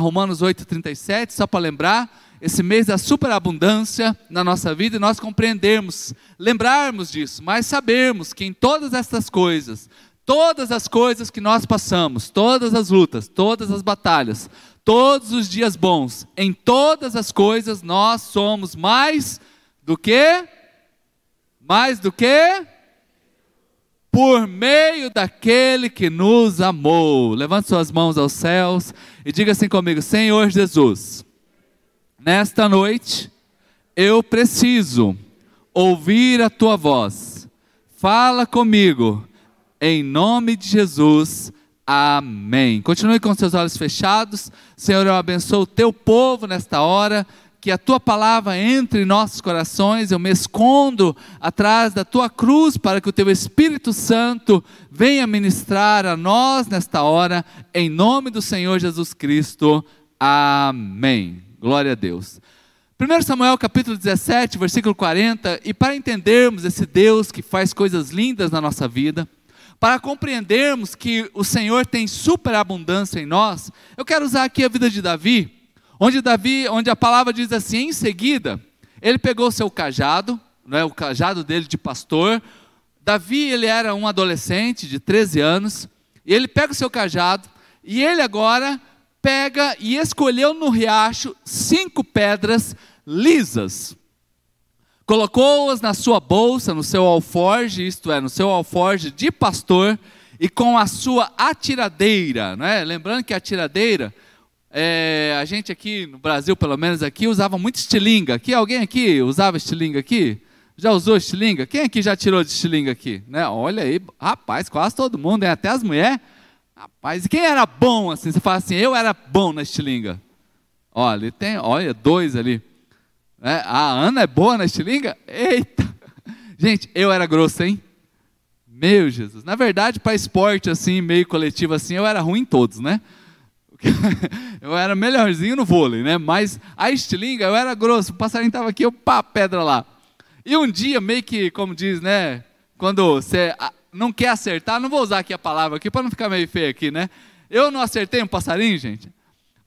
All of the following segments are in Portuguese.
Romanos 8,37, só para lembrar, esse mês da superabundância na nossa vida e nós compreendermos, lembrarmos disso, mas sabermos que em todas estas coisas, todas as coisas que nós passamos, todas as lutas, todas as batalhas, todos os dias bons, em todas as coisas nós somos mais do que? Mais do que? Por meio daquele que nos amou. Levante suas mãos aos céus e diga assim comigo: Senhor Jesus, nesta noite eu preciso ouvir a tua voz. Fala comigo, em nome de Jesus. Amém. Continue com seus olhos fechados. Senhor, eu abençoo o teu povo nesta hora que a tua palavra entre em nossos corações, eu me escondo atrás da tua cruz para que o teu Espírito Santo venha ministrar a nós nesta hora, em nome do Senhor Jesus Cristo. Amém. Glória a Deus. 1 Samuel capítulo 17, versículo 40, e para entendermos esse Deus que faz coisas lindas na nossa vida, para compreendermos que o Senhor tem superabundância em nós, eu quero usar aqui a vida de Davi Onde Davi, onde a palavra diz assim, em seguida, ele pegou seu cajado, não é o cajado dele de pastor. Davi, ele era um adolescente de 13 anos, e ele pega o seu cajado e ele agora pega e escolheu no riacho cinco pedras lisas. Colocou-as na sua bolsa, no seu alforge, isto é, no seu alforge de pastor, e com a sua atiradeira, não é? Lembrando que a atiradeira é, a gente aqui no Brasil, pelo menos aqui, usava muito estilinga. Aqui, alguém aqui usava estilinga aqui? Já usou estilinga? Quem aqui já tirou de estilinga aqui? Né? Olha aí, rapaz, quase todo mundo, hein? até as mulheres. Rapaz, e quem era bom assim? Você fala assim, eu era bom na estilinga. Olha, tem, olha, dois ali. É, a Ana é boa na estilinga? Eita! Gente, eu era grosso, hein? Meu Jesus. Na verdade, para esporte assim, meio coletivo assim, eu era ruim em todos, né? eu era melhorzinho no vôlei, né? Mas a estilinga eu era grosso, o passarinho estava aqui, eu pá, pedra lá. E um dia, meio que, como diz, né? Quando você não quer acertar, não vou usar aqui a palavra aqui para não ficar meio feio aqui, né? Eu não acertei um passarinho, gente.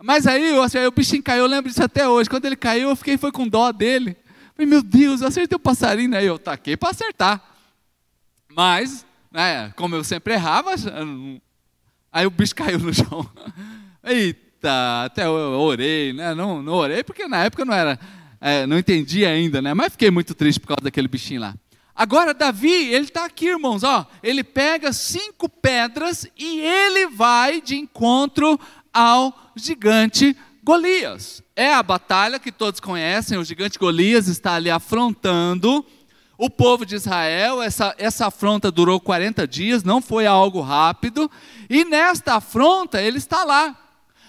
Mas aí, eu, o bichinho caiu, eu lembro disso até hoje. Quando ele caiu, eu fiquei foi com dó dele. Falei, meu Deus, eu acertei o passarinho. Aí eu taquei para acertar. Mas, né, como eu sempre errava, aí o bicho caiu no chão. Eita, até eu orei, né? Não, não orei porque na época não era, é, não entendi ainda, né? Mas fiquei muito triste por causa daquele bichinho lá. Agora Davi, ele está aqui, irmãos, ó. Ele pega cinco pedras e ele vai de encontro ao gigante Golias. É a batalha que todos conhecem. O gigante Golias está ali afrontando o povo de Israel. Essa, essa afronta durou 40 dias, não foi algo rápido. E nesta afronta ele está lá.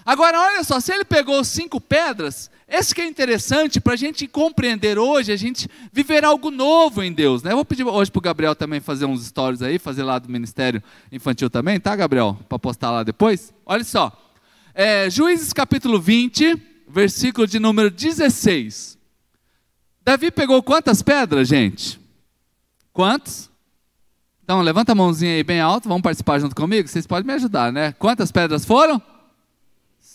Agora, olha só, se ele pegou cinco pedras, esse que é interessante para a gente compreender hoje, a gente viver algo novo em Deus. Né? Eu vou pedir hoje para o Gabriel também fazer uns stories aí, fazer lá do Ministério Infantil também, tá, Gabriel? Para postar lá depois. Olha só. É, Juízes capítulo 20, versículo de número 16. Davi pegou quantas pedras, gente? Quantas? Então, levanta a mãozinha aí bem alto, vamos participar junto comigo? Vocês podem me ajudar, né? Quantas pedras foram?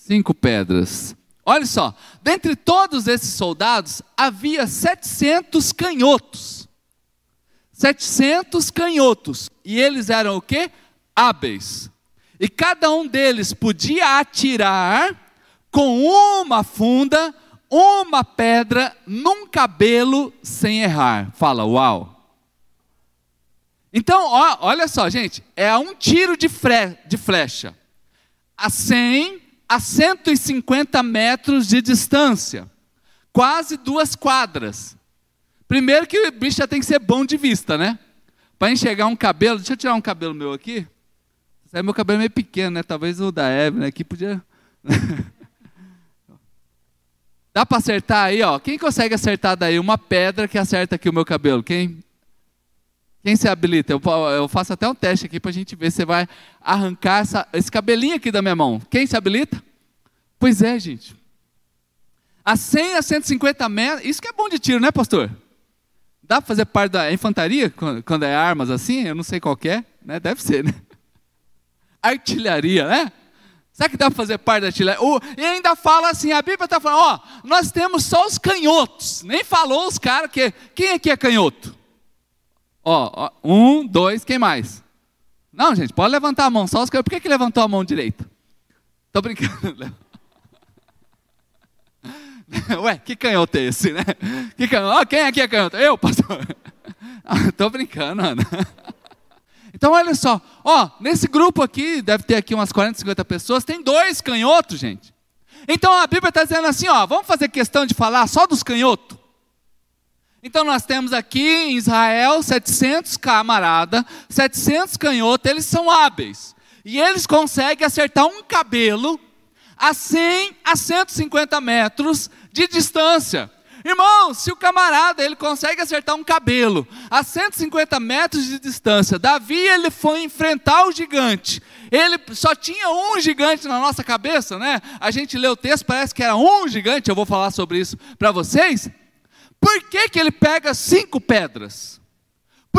Cinco pedras. Olha só, dentre todos esses soldados havia 700 canhotos. 700 canhotos. E eles eram o quê? Hábeis. E cada um deles podia atirar com uma funda, uma pedra num cabelo sem errar. Fala, uau. Então, ó, olha só, gente, é um tiro de, de flecha. A 100 a 150 metros de distância, quase duas quadras. Primeiro que o bicho já tem que ser bom de vista, né? Para enxergar um cabelo, deixa eu tirar um cabelo meu aqui. Esse meu cabelo é meio pequeno, né? Talvez o da Evelyn aqui podia. Dá para acertar aí, ó. Quem consegue acertar daí uma pedra que acerta aqui o meu cabelo? Quem? Quem se habilita? Eu, eu faço até um teste aqui para a gente ver se vai arrancar essa, esse cabelinho aqui da minha mão. Quem se habilita? Pois é, gente. A 100 a 150 metros, isso que é bom de tiro, né, pastor? Dá para fazer parte da infantaria quando é armas assim? Eu não sei qual é, né? Deve ser, né? Artilharia, né? Será que dá para fazer parte da artilharia? E ainda fala assim, a Bíblia está falando, ó, nós temos só os canhotos. Nem falou os caras que. Quem aqui é canhoto? Ó, ó, um, dois, quem mais? Não, gente, pode levantar a mão, só os canhotos. Por que, que levantou a mão direita? Estou brincando. Ué, que canhoto é esse, né? Que canhoto? quem aqui é canhoto? Eu, pastor. Estou brincando, Ana. Então, olha só, ó, nesse grupo aqui, deve ter aqui umas 40, 50 pessoas, tem dois canhotos, gente. Então a Bíblia está dizendo assim, ó, vamos fazer questão de falar só dos canhotos? Então nós temos aqui em Israel 700 camarada, 700 canhotos, eles são hábeis. E eles conseguem acertar um cabelo a 100 a 150 metros de distância. Irmão, se o camarada ele consegue acertar um cabelo a 150 metros de distância, Davi ele foi enfrentar o gigante. Ele só tinha um gigante na nossa cabeça, né? A gente lê o texto, parece que era um gigante. Eu vou falar sobre isso para vocês. Por que, que ele pega cinco pedras?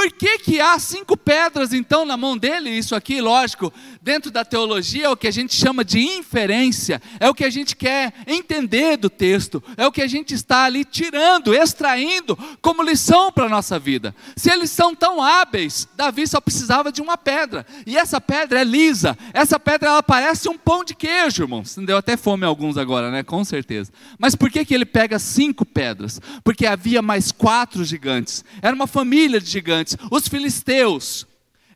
Por que, que há cinco pedras então na mão dele? Isso aqui, lógico, dentro da teologia é o que a gente chama de inferência, é o que a gente quer entender do texto, é o que a gente está ali tirando, extraindo como lição para a nossa vida. Se eles são tão hábeis, Davi só precisava de uma pedra, e essa pedra é lisa, essa pedra ela parece um pão de queijo, irmãos. Deu até fome a alguns agora, né? Com certeza. Mas por que, que ele pega cinco pedras? Porque havia mais quatro gigantes, era uma família de gigantes Os filisteus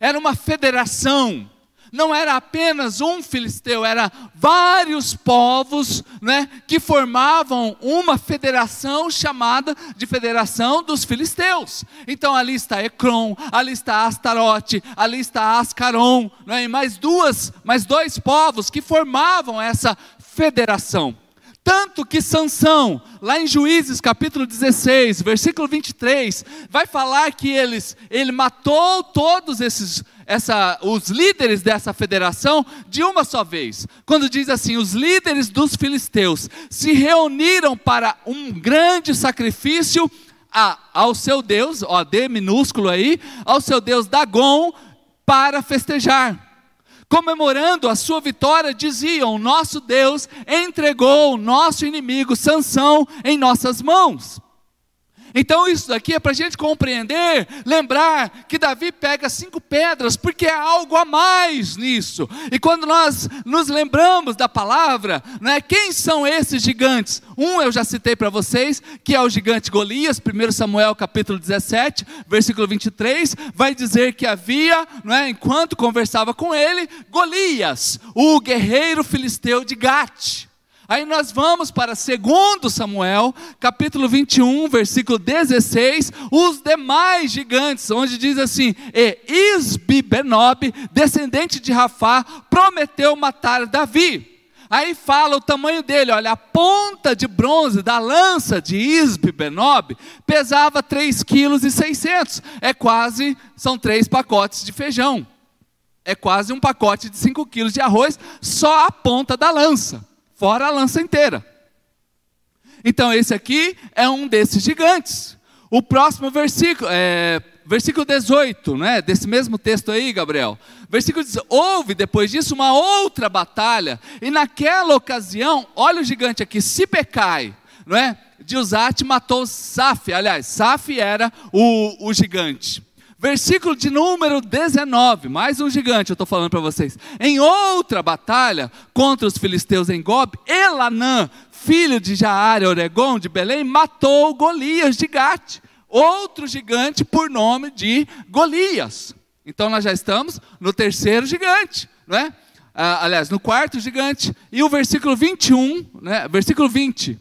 era uma federação. Não era apenas um filisteu, era vários povos, né, que formavam uma federação chamada de Federação dos Filisteus. Então ali está Ecrom, ali está Astarote, ali está Ascaron, né, e mais duas, mais dois povos que formavam essa federação. Tanto que Sansão, lá em Juízes capítulo 16, versículo 23, vai falar que eles, ele matou todos esses, essa, os líderes dessa federação de uma só vez. Quando diz assim, os líderes dos filisteus se reuniram para um grande sacrifício a, ao seu Deus, ó, D minúsculo aí, ao seu Deus Dagon, para festejar comemorando a sua vitória, diziam: Nosso Deus entregou o nosso inimigo Sansão em nossas mãos. Então, isso daqui é para a gente compreender, lembrar que Davi pega cinco pedras, porque há algo a mais nisso. E quando nós nos lembramos da palavra, né, quem são esses gigantes? Um eu já citei para vocês, que é o gigante Golias, 1 Samuel capítulo 17, versículo 23, vai dizer que havia, né, enquanto conversava com ele, Golias, o guerreiro filisteu de Gate. Aí nós vamos para 2 Samuel, capítulo 21, versículo 16, os demais gigantes, onde diz assim: E Isbi Benob, descendente de Rafá, prometeu matar Davi. Aí fala o tamanho dele, olha, a ponta de bronze da lança de Isbi Benob pesava 3,6 kg, é quase, são três pacotes de feijão. É quase um pacote de 5 quilos de arroz, só a ponta da lança fora a lança inteira. Então, esse aqui é um desses gigantes. O próximo versículo, é, versículo 18, né, desse mesmo texto aí, Gabriel. Versículo 18: Houve depois disso uma outra batalha, e naquela ocasião, olha o gigante aqui, Sibecai, não é? De Uzate matou Saf, aliás, Saf era o, o gigante. Versículo de número 19, mais um gigante, eu estou falando para vocês. Em outra batalha contra os filisteus em Gob, Elanã, filho de Jaare Oregon de Belém, matou Golias de Gate, outro gigante por nome de Golias. Então nós já estamos no terceiro gigante, não é? Ah, aliás, no quarto gigante. E o versículo 21, né? versículo 20.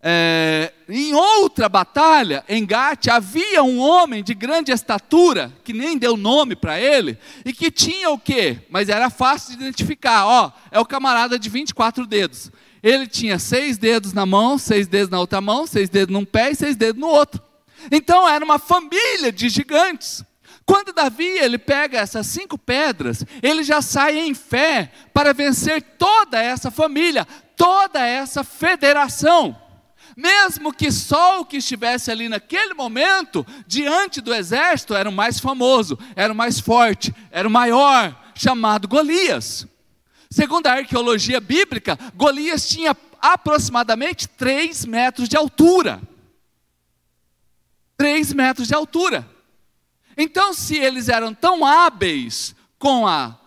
É, em outra batalha, em Gate, havia um homem de grande estatura, que nem deu nome para ele, e que tinha o quê? Mas era fácil de identificar, ó, é o camarada de 24 dedos. Ele tinha seis dedos na mão, seis dedos na outra mão, seis dedos num pé e seis dedos no outro. Então era uma família de gigantes. Quando Davi ele pega essas cinco pedras, ele já sai em fé para vencer toda essa família, toda essa federação mesmo que só o que estivesse ali naquele momento, diante do exército, era o mais famoso, era o mais forte, era o maior, chamado Golias. Segundo a arqueologia bíblica, Golias tinha aproximadamente 3 metros de altura. 3 metros de altura. Então, se eles eram tão hábeis com a,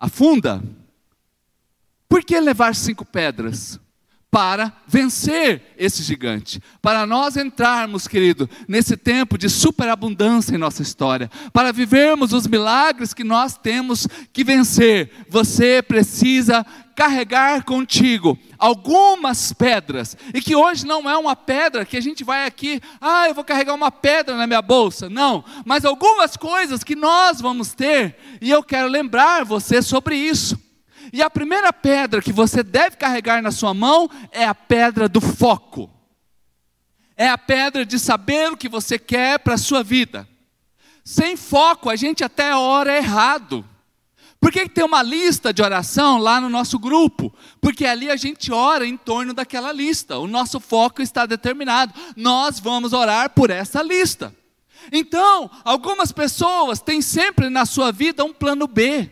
a funda, por que levar cinco pedras? Para vencer esse gigante. Para nós entrarmos, querido, nesse tempo de superabundância em nossa história, para vivermos os milagres que nós temos que vencer, você precisa carregar contigo algumas pedras, e que hoje não é uma pedra que a gente vai aqui, ah, eu vou carregar uma pedra na minha bolsa, não, mas algumas coisas que nós vamos ter, e eu quero lembrar você sobre isso. E a primeira pedra que você deve carregar na sua mão é a pedra do foco. É a pedra de saber o que você quer para a sua vida. Sem foco, a gente até ora errado. Por que tem uma lista de oração lá no nosso grupo? Porque ali a gente ora em torno daquela lista. O nosso foco está determinado. Nós vamos orar por essa lista. Então, algumas pessoas têm sempre na sua vida um plano B.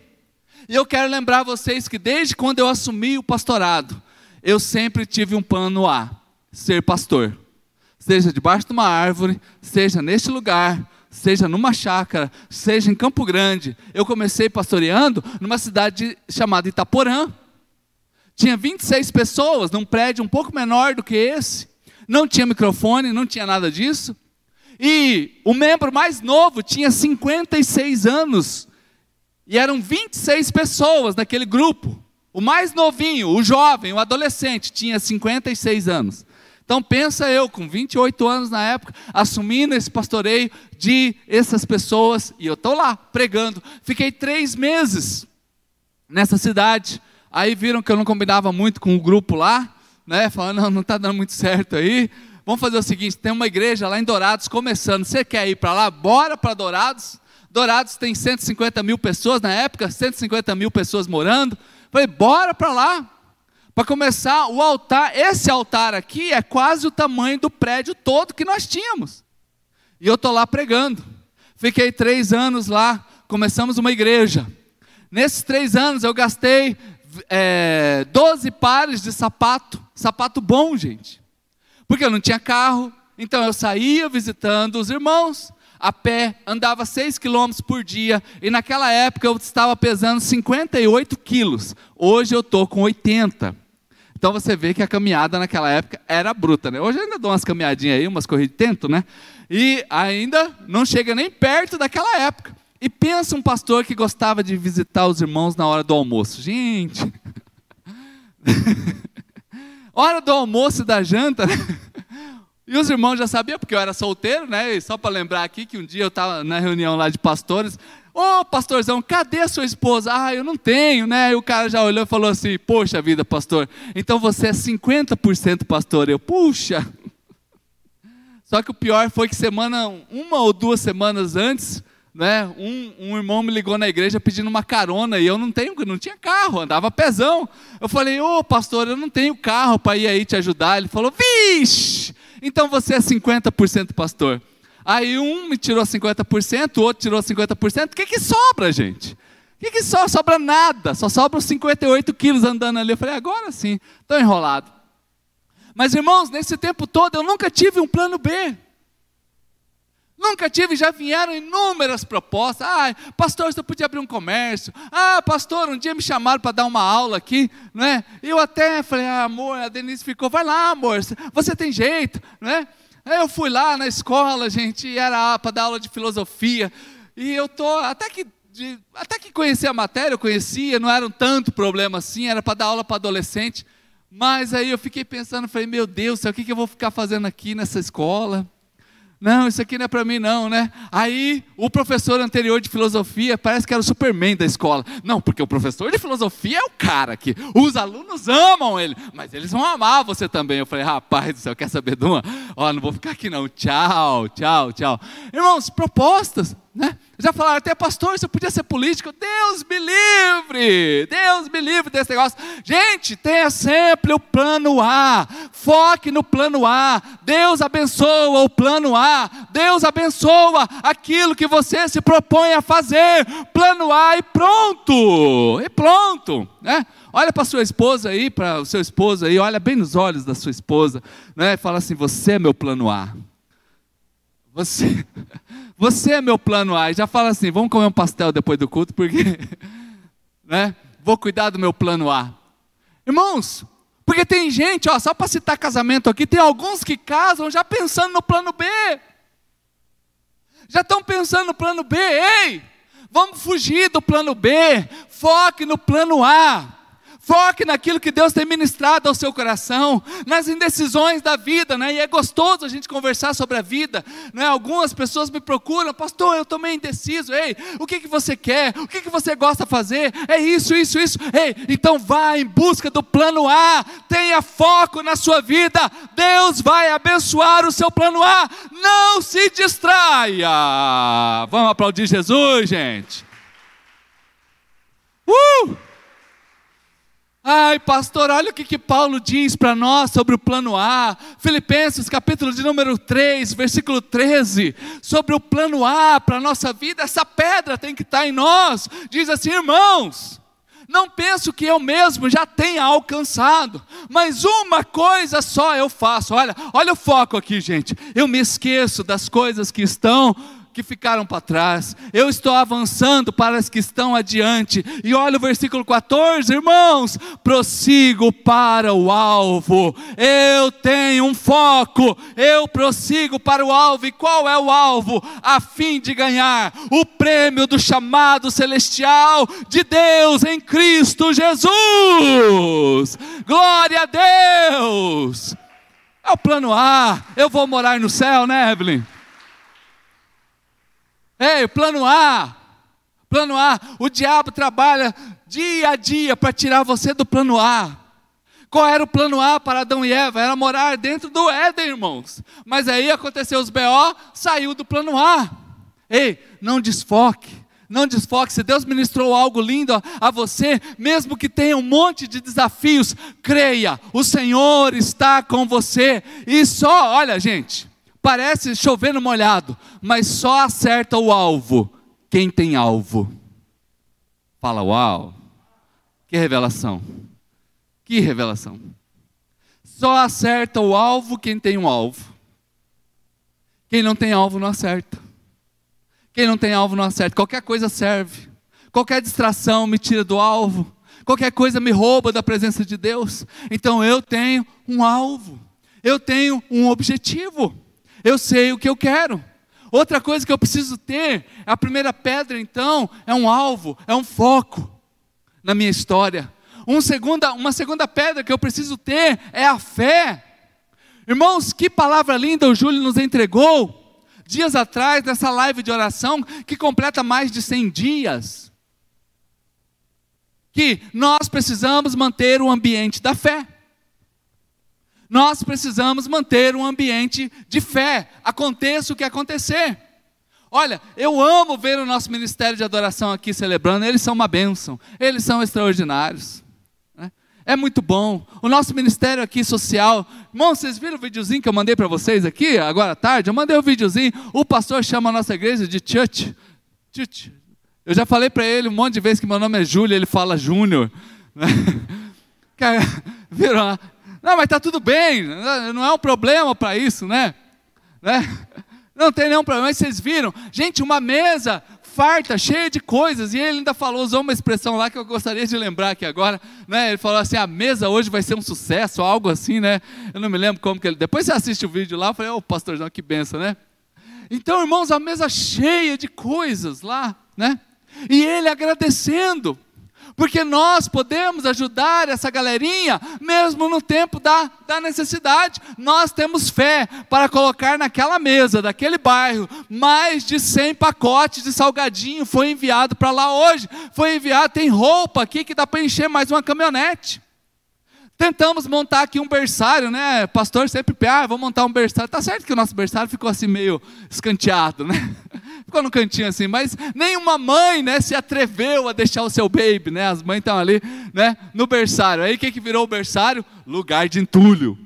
E eu quero lembrar vocês que desde quando eu assumi o pastorado, eu sempre tive um plano A: ser pastor. Seja debaixo de uma árvore, seja neste lugar, seja numa chácara, seja em Campo Grande. Eu comecei pastoreando numa cidade chamada Itaporã. Tinha 26 pessoas num prédio um pouco menor do que esse. Não tinha microfone, não tinha nada disso. E o membro mais novo tinha 56 anos. E eram 26 pessoas naquele grupo. O mais novinho, o jovem, o adolescente, tinha 56 anos. Então pensa eu, com 28 anos na época, assumindo esse pastoreio de essas pessoas, e eu estou lá pregando. Fiquei três meses nessa cidade. Aí viram que eu não combinava muito com o grupo lá, né? Falando, não, está dando muito certo aí. Vamos fazer o seguinte: tem uma igreja lá em Dourados começando. Você quer ir para lá? Bora para Dourados. Dourados tem 150 mil pessoas na época, 150 mil pessoas morando. Falei, bora para lá. Para começar, o altar, esse altar aqui é quase o tamanho do prédio todo que nós tínhamos. E eu estou lá pregando. Fiquei três anos lá, começamos uma igreja. Nesses três anos eu gastei é, 12 pares de sapato, sapato bom, gente. Porque eu não tinha carro, então eu saía visitando os irmãos, a pé, andava 6 quilômetros por dia, e naquela época eu estava pesando 58 quilos. Hoje eu estou com 80. Então você vê que a caminhada naquela época era bruta, né? Hoje eu ainda dou umas caminhadinhas aí, umas corridas de tento, né? E ainda não chega nem perto daquela época. E pensa um pastor que gostava de visitar os irmãos na hora do almoço. Gente, hora do almoço e da janta, né? E os irmãos já sabiam, porque eu era solteiro, né? E só para lembrar aqui que um dia eu estava na reunião lá de pastores. Ô oh, pastorzão, cadê a sua esposa? Ah, eu não tenho, né? E o cara já olhou e falou assim: Poxa vida, pastor, então você é 50% pastor. Eu, puxa. Só que o pior foi que semana, uma ou duas semanas antes, né, um, um, irmão me ligou na igreja pedindo uma carona e eu não tenho, não tinha carro, andava pezão. Eu falei, ô pastor, eu não tenho carro para ir aí te ajudar. Ele falou, vixe, então você é 50% pastor. Aí um me tirou 50%, o outro tirou 50%. O que, que sobra, gente? O que, que só sobra nada? Só sobram 58 quilos andando ali. Eu falei, agora sim, estou enrolado. Mas irmãos, nesse tempo todo eu nunca tive um plano B. Nunca tive, já vieram inúmeras propostas. Ah, pastor, você podia abrir um comércio. Ah, pastor, um dia me chamaram para dar uma aula aqui, né? Eu até falei, ah, amor, a Denise ficou, vai lá, amor, você tem jeito, né? Eu fui lá na escola, gente, era para dar aula de filosofia. E eu tô até que de, até que conhecia a matéria, eu conhecia, não era um tanto problema assim, era para dar aula para adolescente. Mas aí eu fiquei pensando, falei, meu Deus, o que, que eu vou ficar fazendo aqui nessa escola? Não, isso aqui não é para mim não, né? Aí o professor anterior de filosofia parece que era o Superman da escola. Não, porque o professor de filosofia é o cara que os alunos amam ele, mas eles vão amar você também. Eu falei, rapaz do céu, quer saber de uma? Ó, não vou ficar aqui não. Tchau, tchau, tchau. Irmãos, propostas, né? Já falaram até, pastor, você podia ser político. Deus me livre! Deus me livre desse negócio. Gente, tenha sempre o plano A. Foque no plano A. Deus abençoa o plano A. Deus abençoa aquilo que você se propõe a fazer. Plano A e pronto! E pronto, né? Olha para sua esposa aí, para o seu esposo aí, olha bem nos olhos da sua esposa, né? Fala assim: "Você é meu plano A". Você, você é meu plano A. Já fala assim: vamos comer um pastel depois do culto, porque né, vou cuidar do meu plano A. Irmãos, porque tem gente, ó, só para citar casamento aqui, tem alguns que casam já pensando no plano B. Já estão pensando no plano B, ei, vamos fugir do plano B, foque no plano A. Foque naquilo que Deus tem ministrado ao seu coração, nas indecisões da vida, né? E é gostoso a gente conversar sobre a vida, né? Algumas pessoas me procuram, pastor, eu estou meio indeciso. Ei, o que que você quer? O que que você gosta de fazer? É isso, isso, isso. Ei, então vá em busca do plano A. Tenha foco na sua vida. Deus vai abençoar o seu plano A. Não se distraia. Vamos aplaudir Jesus, gente. Uh! Ai, pastor, olha o que, que Paulo diz para nós sobre o plano A. Filipenses, capítulo de número 3, versículo 13. Sobre o plano A para a nossa vida, essa pedra tem que estar tá em nós. Diz assim, irmãos, não penso que eu mesmo já tenha alcançado, mas uma coisa só eu faço. Olha, olha o foco aqui, gente. Eu me esqueço das coisas que estão que ficaram para trás, eu estou avançando para as que estão adiante. E olha o versículo 14, irmãos: prossigo para o alvo, eu tenho um foco, eu prossigo para o alvo. E qual é o alvo? A fim de ganhar o prêmio do chamado celestial de Deus em Cristo Jesus. Glória a Deus! É o plano A, eu vou morar no céu, né, Evelyn? Ei, plano A. Plano A. O diabo trabalha dia a dia para tirar você do plano A. Qual era o plano A para Adão e Eva? Era morar dentro do Éden, irmãos. Mas aí aconteceu os BO, saiu do plano A. Ei, não desfoque. Não desfoque. Se Deus ministrou algo lindo a você, mesmo que tenha um monte de desafios, creia, o Senhor está com você. E só, olha, gente, Parece chover no molhado, mas só acerta o alvo quem tem alvo. Fala, uau! Que revelação! Que revelação! Só acerta o alvo quem tem um alvo. Quem não tem alvo não acerta. Quem não tem alvo não acerta. Qualquer coisa serve. Qualquer distração me tira do alvo. Qualquer coisa me rouba da presença de Deus. Então eu tenho um alvo. Eu tenho um objetivo. Eu sei o que eu quero. Outra coisa que eu preciso ter, a primeira pedra então, é um alvo, é um foco na minha história. Um segunda, uma segunda pedra que eu preciso ter é a fé. Irmãos, que palavra linda o Júlio nos entregou dias atrás nessa live de oração que completa mais de 100 dias. Que nós precisamos manter o ambiente da fé nós precisamos manter um ambiente de fé, aconteça o que acontecer. Olha, eu amo ver o nosso ministério de adoração aqui celebrando, eles são uma bênção, eles são extraordinários. Né? É muito bom. O nosso ministério aqui social, irmão, vocês viram o videozinho que eu mandei para vocês aqui, agora à tarde? Eu mandei o um videozinho, o pastor chama a nossa igreja de church. church. Eu já falei para ele um monte de vezes que meu nome é Júlio, ele fala Júnior. Né? Viram? Não, mas está tudo bem, não é um problema para isso, né? né? Não tem nenhum problema. Mas vocês viram, gente, uma mesa farta, cheia de coisas, e ele ainda falou, usou uma expressão lá que eu gostaria de lembrar aqui agora, né? Ele falou assim: a mesa hoje vai ser um sucesso, algo assim, né? Eu não me lembro como que ele. Depois você assiste o vídeo lá, eu falei, ô oh, pastor João, que benção, né? Então, irmãos, a mesa cheia de coisas lá, né? E ele agradecendo porque nós podemos ajudar essa galerinha, mesmo no tempo da, da necessidade. Nós temos fé para colocar naquela mesa daquele bairro mais de 100 pacotes de salgadinho. Foi enviado para lá hoje. Foi enviado, tem roupa aqui que dá para encher mais uma caminhonete. Tentamos montar aqui um berçário, né? Pastor sempre, ah, vou montar um berçário. Tá certo que o nosso berçário ficou assim meio escanteado, né? ficou no cantinho assim, mas nenhuma mãe, né, se atreveu a deixar o seu baby, né? As mães estão ali, né, no berçário. Aí o que que virou o berçário? Lugar de entulho.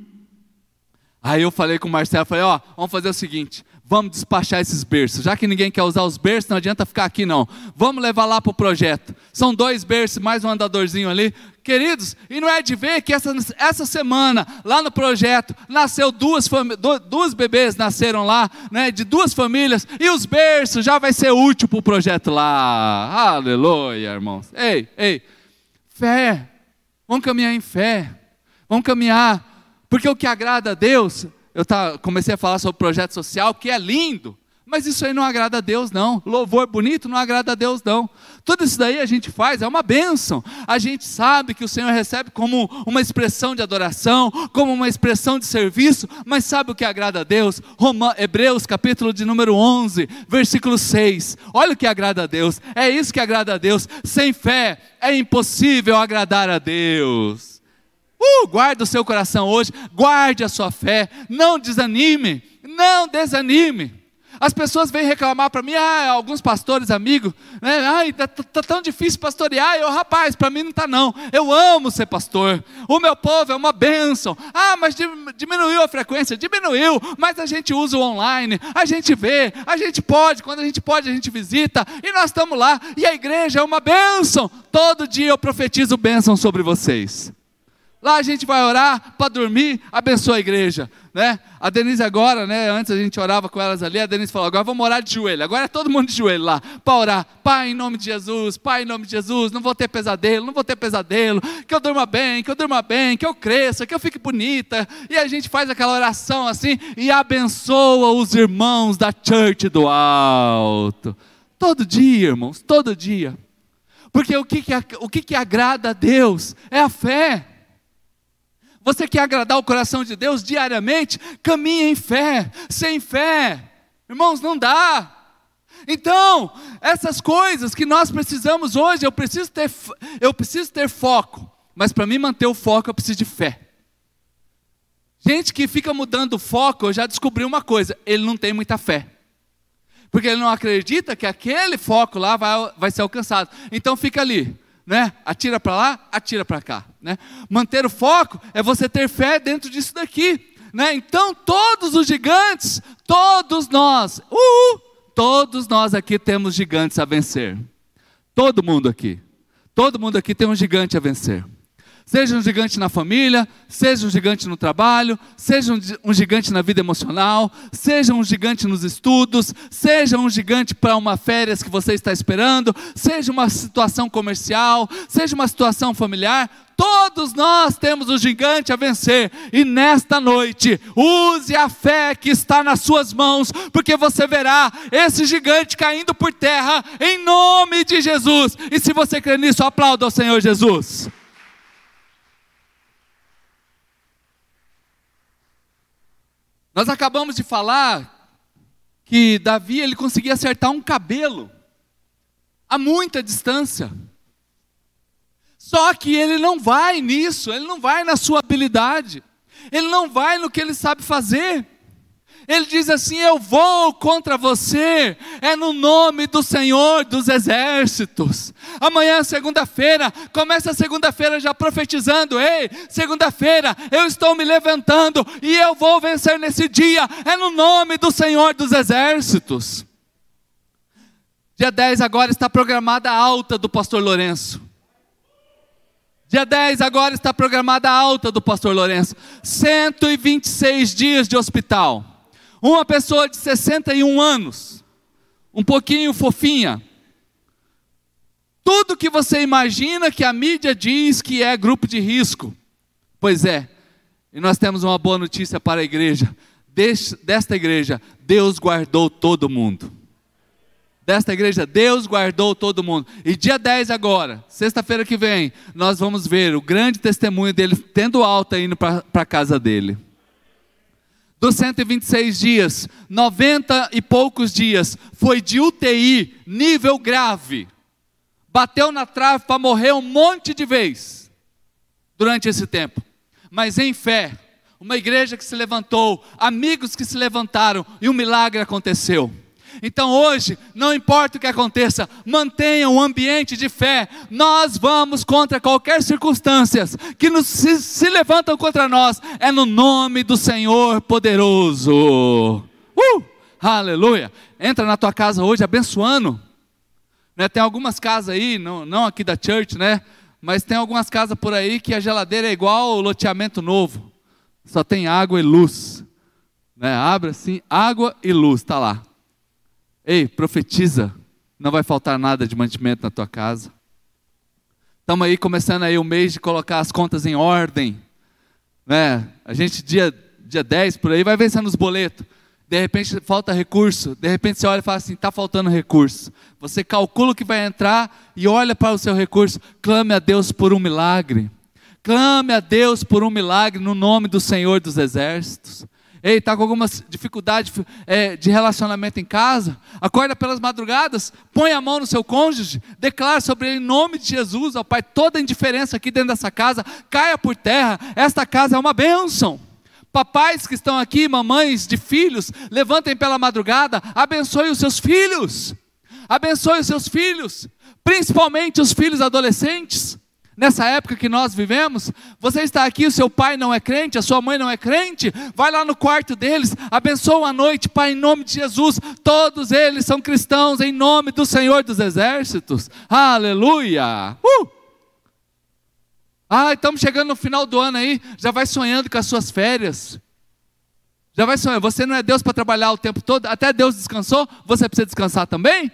Aí eu falei com o Marcelo, falei, ó, vamos fazer o seguinte, vamos despachar esses berços. Já que ninguém quer usar os berços, não adianta ficar aqui não. Vamos levar lá para o projeto. São dois berços, mais um andadorzinho ali. Queridos, e não é de ver que essa, essa semana, lá no projeto, nasceu duas, duas bebês nasceram lá, né, de duas famílias, e os berços já vai ser útil para o projeto lá. Aleluia, irmãos. Ei, ei, fé. Vamos caminhar em fé. Vamos caminhar. Porque o que agrada a Deus, eu tá, comecei a falar sobre projeto social, que é lindo. Mas isso aí não agrada a Deus, não. Louvor bonito não agrada a Deus, não. Tudo isso daí a gente faz, é uma bênção. A gente sabe que o Senhor recebe como uma expressão de adoração, como uma expressão de serviço, mas sabe o que agrada a Deus? Roma, Hebreus, capítulo de número 11, versículo 6. Olha o que agrada a Deus. É isso que agrada a Deus. Sem fé é impossível agradar a Deus. Uh, guarde o seu coração hoje, guarde a sua fé, não desanime, não desanime. As pessoas vêm reclamar para mim, ah, alguns pastores amigos, né? Ai, tá, tá, tá tão difícil pastorear. Eu, rapaz, para mim não tá não. Eu amo ser pastor. O meu povo é uma bênção. Ah, mas diminuiu a frequência, diminuiu. Mas a gente usa o online, a gente vê, a gente pode. Quando a gente pode, a gente visita e nós estamos lá. E a igreja é uma bênção. Todo dia eu profetizo bênção sobre vocês. Lá a gente vai orar para dormir, abençoa a igreja, né? A Denise agora, né? Antes a gente orava com elas ali, a Denise falou: agora vamos orar de joelho. Agora é todo mundo de joelho lá para orar. Pai, em nome de Jesus, Pai, em nome de Jesus, não vou ter pesadelo, não vou ter pesadelo, que eu durma bem, que eu durma bem, que eu cresça, que eu fique bonita. E a gente faz aquela oração assim e abençoa os irmãos da church do alto. Todo dia, irmãos, todo dia. Porque o que, que, o que, que agrada a Deus é a fé. Você quer agradar o coração de Deus diariamente? Caminhe em fé. Sem fé, irmãos, não dá. Então, essas coisas que nós precisamos hoje, eu preciso ter, eu preciso ter foco. Mas para mim manter o foco, eu preciso de fé. Gente que fica mudando o foco, eu já descobri uma coisa: ele não tem muita fé. Porque ele não acredita que aquele foco lá vai, vai ser alcançado. Então fica ali né? Atira para lá, atira para cá, né? Manter o foco é você ter fé dentro disso daqui, né? Então todos os gigantes, todos nós, uh, todos nós aqui temos gigantes a vencer. Todo mundo aqui, todo mundo aqui tem um gigante a vencer. Seja um gigante na família, seja um gigante no trabalho, seja um gigante na vida emocional, seja um gigante nos estudos, seja um gigante para uma férias que você está esperando, seja uma situação comercial, seja uma situação familiar, todos nós temos um gigante a vencer, e nesta noite, use a fé que está nas suas mãos, porque você verá esse gigante caindo por terra, em nome de Jesus, e se você crê nisso, aplauda ao Senhor Jesus. Nós acabamos de falar que Davi ele conseguia acertar um cabelo a muita distância. Só que ele não vai nisso, ele não vai na sua habilidade, ele não vai no que ele sabe fazer. Ele diz assim: Eu vou contra você, é no nome do Senhor dos exércitos. Amanhã, segunda-feira, começa a segunda-feira já profetizando: Ei, segunda-feira eu estou me levantando e eu vou vencer nesse dia, é no nome do Senhor dos exércitos. Dia 10 agora está programada a alta do pastor Lourenço. Dia 10 agora está programada a alta do pastor Lourenço. 126 dias de hospital. Uma pessoa de 61 anos, um pouquinho fofinha. Tudo que você imagina que a mídia diz que é grupo de risco. Pois é, e nós temos uma boa notícia para a igreja. Desta igreja, Deus guardou todo mundo. Desta igreja, Deus guardou todo mundo. E dia 10 agora, sexta-feira que vem, nós vamos ver o grande testemunho dele tendo alta indo para a casa dele dos 126 dias, 90 e poucos dias foi de UTI, nível grave. Bateu na trave para morrer um monte de vez durante esse tempo. Mas em fé, uma igreja que se levantou, amigos que se levantaram e um milagre aconteceu. Então hoje, não importa o que aconteça, mantenha um ambiente de fé. Nós vamos contra qualquer circunstância que nos, se, se levantam contra nós. É no nome do Senhor poderoso. Uh! Aleluia! Entra na tua casa hoje abençoando. Né, tem algumas casas aí, não, não aqui da church, né? Mas tem algumas casas por aí que a geladeira é igual o loteamento novo. Só tem água e luz. Né? Abre assim, água e luz, está lá. Ei, profetiza, não vai faltar nada de mantimento na tua casa. Estamos aí começando aí o mês de colocar as contas em ordem. Né? A gente, dia, dia 10 por aí, vai vencendo os boletos. De repente falta recurso. De repente você olha e fala assim: está faltando recurso. Você calcula o que vai entrar e olha para o seu recurso. Clame a Deus por um milagre. Clame a Deus por um milagre no nome do Senhor dos Exércitos. Ei, está com alguma dificuldade é, de relacionamento em casa? Acorda pelas madrugadas, põe a mão no seu cônjuge, declara sobre ele em nome de Jesus, ó Pai, toda indiferença aqui dentro dessa casa caia por terra. Esta casa é uma bênção. Papais que estão aqui, mamães de filhos, levantem pela madrugada, abençoe os seus filhos. Abençoe os seus filhos, principalmente os filhos adolescentes nessa época que nós vivemos, você está aqui, o seu pai não é crente, a sua mãe não é crente, vai lá no quarto deles, abençoa a noite, Pai, em nome de Jesus, todos eles são cristãos, em nome do Senhor dos Exércitos, aleluia! Uh! Ah, estamos chegando no final do ano aí, já vai sonhando com as suas férias, já vai sonhando, você não é Deus para trabalhar o tempo todo, até Deus descansou, você precisa descansar também?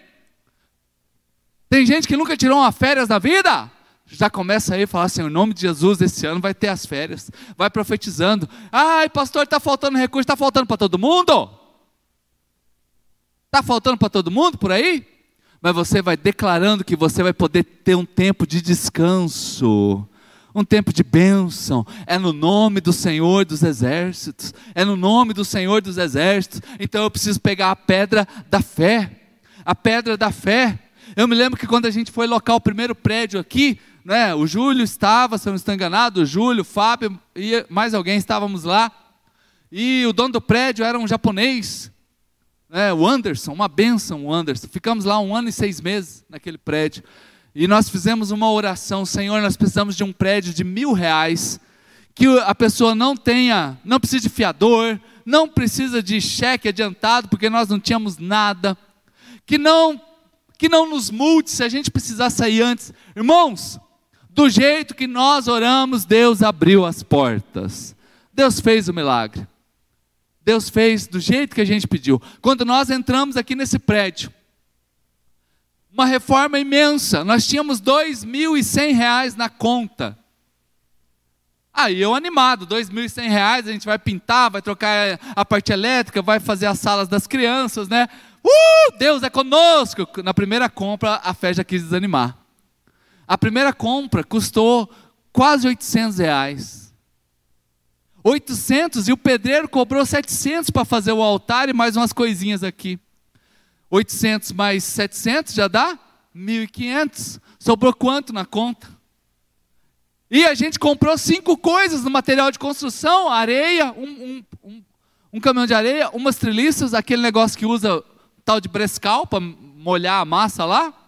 Tem gente que nunca tirou uma férias na vida? Já começa aí a falar assim, em nome de Jesus, esse ano vai ter as férias, vai profetizando. Ai, pastor, está faltando recurso, está faltando para todo mundo? Está faltando para todo mundo por aí? Mas você vai declarando que você vai poder ter um tempo de descanso, um tempo de bênção. É no nome do Senhor dos Exércitos. É no nome do Senhor dos Exércitos. Então eu preciso pegar a pedra da fé. A pedra da fé. Eu me lembro que quando a gente foi locar o primeiro prédio aqui, né, o Júlio estava, se eu não estou enganado, o Júlio, o Fábio e mais alguém estávamos lá. E o dono do prédio era um japonês, né, o Anderson, uma benção o Anderson. Ficamos lá um ano e seis meses naquele prédio. E nós fizemos uma oração, Senhor, nós precisamos de um prédio de mil reais, que a pessoa não tenha, não precisa de fiador, não precisa de cheque adiantado, porque nós não tínhamos nada, que não, que não nos multe se a gente precisar sair antes. Irmãos, do jeito que nós oramos, Deus abriu as portas. Deus fez o milagre. Deus fez do jeito que a gente pediu. Quando nós entramos aqui nesse prédio, uma reforma imensa, nós tínhamos dois mil e cem reais na conta. Aí eu animado, dois mil e cem reais, a gente vai pintar, vai trocar a parte elétrica, vai fazer as salas das crianças, né? Uh, Deus é conosco! Na primeira compra, a fé já quis desanimar. A primeira compra custou quase 800 reais. 800 e o pedreiro cobrou 700 para fazer o altar e mais umas coisinhas aqui. 800 mais 700 já dá 1.500. Sobrou quanto na conta? E a gente comprou cinco coisas no material de construção: areia, um, um, um, um caminhão de areia, umas treliças, aquele negócio que usa tal de brescal para molhar a massa lá.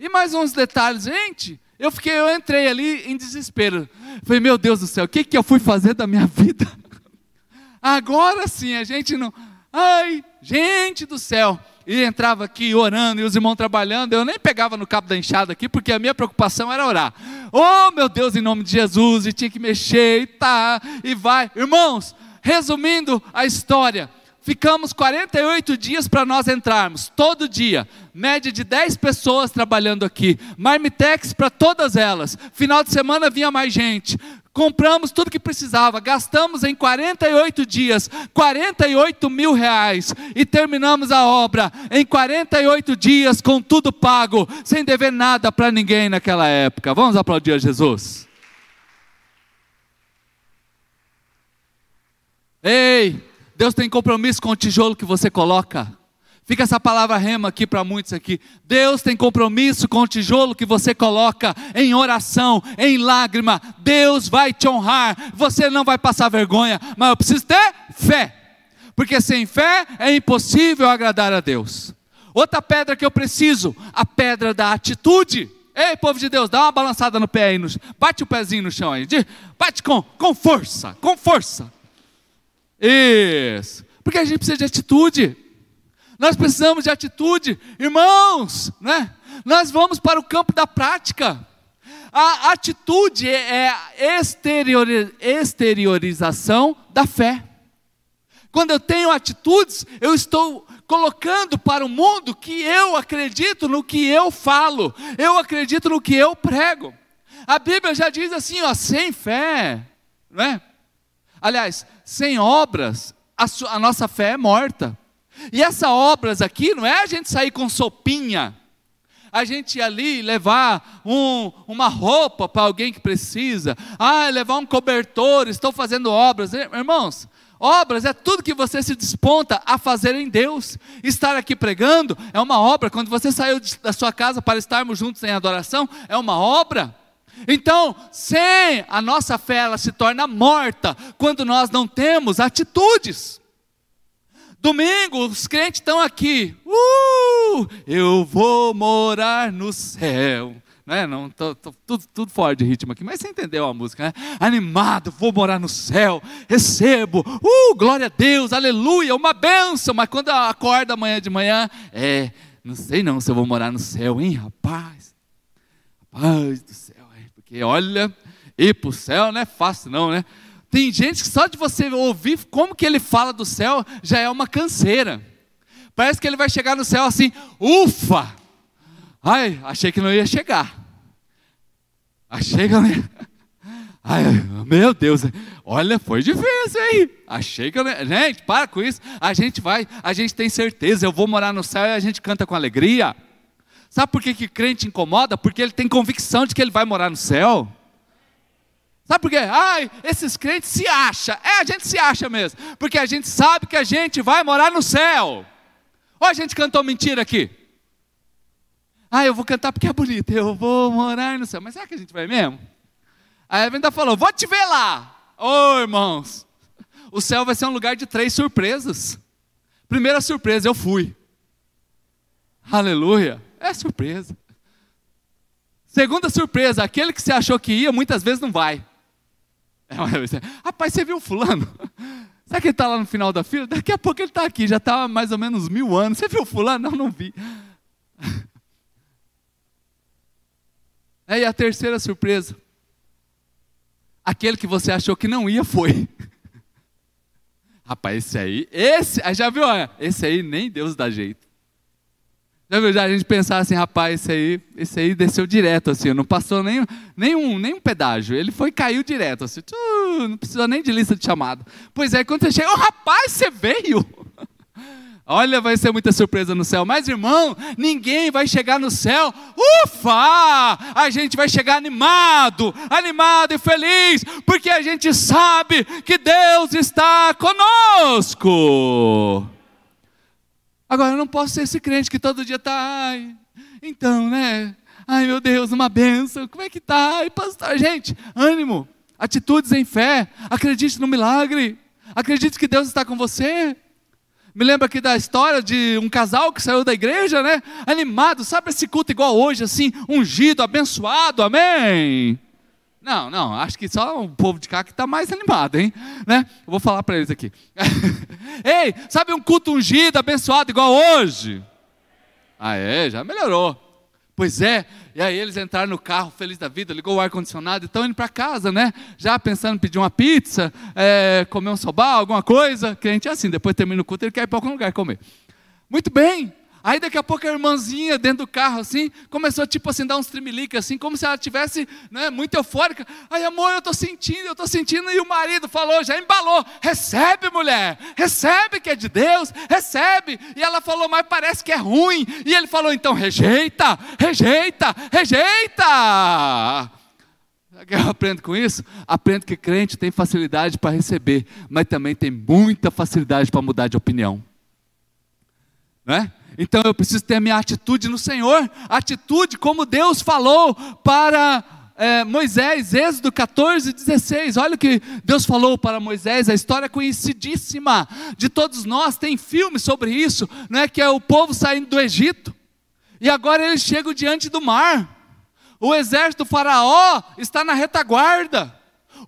E mais uns detalhes, gente. Eu fiquei, eu entrei ali em desespero. Falei, meu Deus do céu, o que, que eu fui fazer da minha vida? Agora sim, a gente não. Ai, gente do céu. E entrava aqui orando e os irmãos trabalhando. Eu nem pegava no cabo da enxada aqui, porque a minha preocupação era orar. Oh, meu Deus, em nome de Jesus, e tinha que mexer e tá, e vai. Irmãos, resumindo a história, ficamos 48 dias para nós entrarmos, todo dia, média de 10 pessoas trabalhando aqui, marmitex para todas elas, final de semana vinha mais gente, compramos tudo que precisava, gastamos em 48 dias 48 mil reais e terminamos a obra em 48 dias com tudo pago, sem dever nada para ninguém naquela época. Vamos aplaudir a Jesus. Ei, Deus tem compromisso com o tijolo que você coloca. Fica essa palavra rema aqui para muitos aqui. Deus tem compromisso com o tijolo que você coloca em oração, em lágrima. Deus vai te honrar. Você não vai passar vergonha, mas eu preciso ter fé. Porque sem fé é impossível agradar a Deus. Outra pedra que eu preciso, a pedra da atitude. Ei, povo de Deus, dá uma balançada no pé aí, no, bate o pezinho no chão aí, bate com, com força, com força. Isso, porque a gente precisa de atitude. Nós precisamos de atitude, irmãos, né? Nós vamos para o campo da prática. A atitude é a exteriorização da fé. Quando eu tenho atitudes, eu estou colocando para o mundo que eu acredito no que eu falo, eu acredito no que eu prego. A Bíblia já diz assim, ó, sem fé, não é? Aliás, sem obras, a, a nossa fé é morta. E essa obras aqui não é a gente sair com sopinha, a gente ir ali levar um, uma roupa para alguém que precisa, ah, levar um cobertor, estou fazendo obras. Irmãos, obras é tudo que você se desponta a fazer em Deus. Estar aqui pregando é uma obra. Quando você saiu da sua casa para estarmos juntos em adoração, é uma obra. Então, sem a nossa fé, ela se torna morta quando nós não temos atitudes. Domingo, os crentes estão aqui. Uh, eu vou morar no céu. Né? Não, tô, tô, tudo, tudo fora de ritmo aqui, mas você entendeu a música, né? Animado, vou morar no céu, recebo, uh, glória a Deus, aleluia, uma benção. Mas quando acorda amanhã de manhã, é, não sei não se eu vou morar no céu, hein, rapaz? Rapaz do céu, porque olha, ir para o céu não é fácil não, né? Tem gente que só de você ouvir como que ele fala do céu já é uma canseira. Parece que ele vai chegar no céu assim, ufa! Ai, achei que não ia chegar. Achei que não ia. Ai, meu Deus, olha, foi difícil, hein? Achei que eu. Gente, para com isso. A gente vai, a gente tem certeza, eu vou morar no céu e a gente canta com alegria. Sabe por que, que crente incomoda? Porque ele tem convicção de que ele vai morar no céu. Sabe por quê? Ai, esses crentes se acham. É, a gente se acha mesmo. Porque a gente sabe que a gente vai morar no céu. Ou a gente cantou mentira aqui? Ah, eu vou cantar porque é bonito. Eu vou morar no céu. Mas será que a gente vai mesmo? Aí a ainda falou: Vou te ver lá. Ô oh, irmãos, o céu vai ser um lugar de três surpresas. Primeira surpresa, eu fui. Aleluia. É surpresa. Segunda surpresa, aquele que você achou que ia, muitas vezes não vai. Rapaz, você viu fulano? Será que ele está lá no final da fila? Daqui a pouco ele está aqui, já está há mais ou menos mil anos. Você viu fulano? Não, não vi. É, e a terceira surpresa. Aquele que você achou que não ia, foi. Rapaz, esse aí, esse, já viu? Esse aí nem Deus dá jeito. Já viu, já a gente pensar assim, rapaz, esse aí, esse aí desceu direto, assim, não passou nem, nem, um, nem um pedágio, ele foi caiu direto, assim, tchum, não precisou nem de lista de chamada. Pois é, quando você chega, oh, rapaz, você veio! Olha, vai ser muita surpresa no céu. Mas, irmão, ninguém vai chegar no céu. Ufa! A gente vai chegar animado, animado e feliz, porque a gente sabe que Deus está conosco. Agora, eu não posso ser esse crente que todo dia está, ai, então, né? Ai, meu Deus, uma benção, como é que está? Ai, pastor, gente, ânimo, atitudes em fé, acredite no milagre, acredite que Deus está com você. Me lembra aqui da história de um casal que saiu da igreja, né? Animado, sabe esse culto igual hoje, assim, ungido, abençoado, amém? Não, não, acho que só o povo de cá que está mais animado, hein? Né? Vou falar para eles aqui. Ei, sabe um culto ungido, abençoado igual hoje? Ah, é, já melhorou. Pois é, e aí eles entraram no carro, feliz da vida, ligou o ar-condicionado e estão indo para casa, né? Já pensando em pedir uma pizza, é, comer um sobá, alguma coisa. Gente é assim, depois termina o culto, ele quer ir para algum lugar comer. Muito bem, Aí daqui a pouco a irmãzinha dentro do carro assim, começou tipo assim, dar uns tremeliques assim, como se ela tivesse, né, muito eufórica. Aí, amor, eu estou sentindo, eu estou sentindo, e o marido falou, já embalou, recebe mulher, recebe que é de Deus, recebe. E ela falou, mas parece que é ruim. E ele falou, então rejeita, rejeita, rejeita. Eu aprendo com isso? Aprendo que crente tem facilidade para receber, mas também tem muita facilidade para mudar de opinião. Não é? Então eu preciso ter a minha atitude no Senhor, atitude como Deus falou para é, Moisés, Êxodo 14, 16. Olha o que Deus falou para Moisés, a história conhecidíssima de todos nós, tem filme sobre isso, não é que é o povo saindo do Egito, e agora eles chegam diante do mar. O exército do faraó está na retaguarda.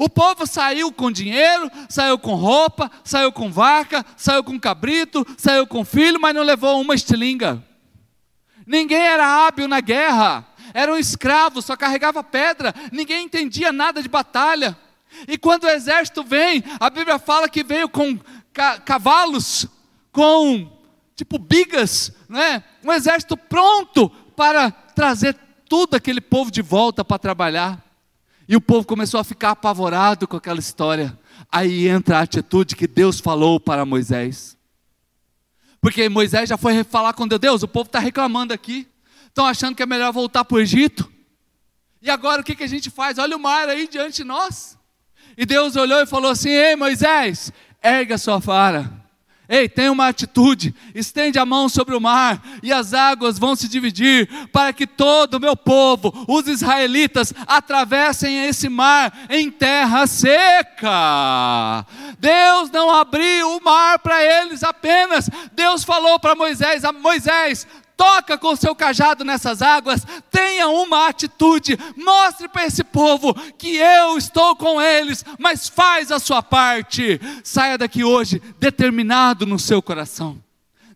O povo saiu com dinheiro, saiu com roupa, saiu com vaca, saiu com cabrito, saiu com filho, mas não levou uma estilinga. Ninguém era hábil na guerra, eram escravos, só carregava pedra, ninguém entendia nada de batalha. E quando o exército vem, a Bíblia fala que veio com ca cavalos, com tipo bigas, né? um exército pronto para trazer tudo aquele povo de volta para trabalhar. E o povo começou a ficar apavorado com aquela história. Aí entra a atitude que Deus falou para Moisés. Porque Moisés já foi falar com Deus: Deus, o povo está reclamando aqui, estão achando que é melhor voltar para o Egito. E agora o que, que a gente faz? Olha o mar aí diante de nós. E Deus olhou e falou assim: Ei Moisés, erga sua vara Ei, tem uma atitude, estende a mão sobre o mar e as águas vão se dividir, para que todo o meu povo, os israelitas, atravessem esse mar em terra seca. Deus não abriu o mar para eles apenas, Deus falou para Moisés: Moisés, toca com o seu cajado nessas águas, tenha uma atitude, mostre para esse povo que eu estou com eles, mas faz a sua parte. Saia daqui hoje determinado no seu coração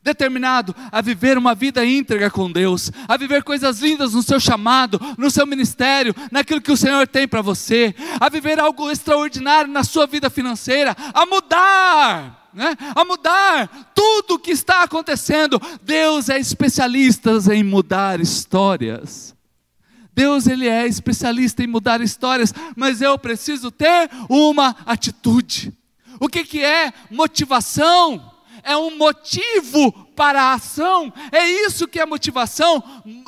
determinado a viver uma vida íntegra com Deus, a viver coisas lindas no seu chamado, no seu ministério, naquilo que o Senhor tem para você, a viver algo extraordinário na sua vida financeira, a mudar né, a mudar tudo o que está acontecendo. Deus é especialista em mudar histórias. Deus ele é especialista em mudar histórias, mas eu preciso ter uma atitude. O que, que é motivação? É um motivo para a ação. É isso que é motivação.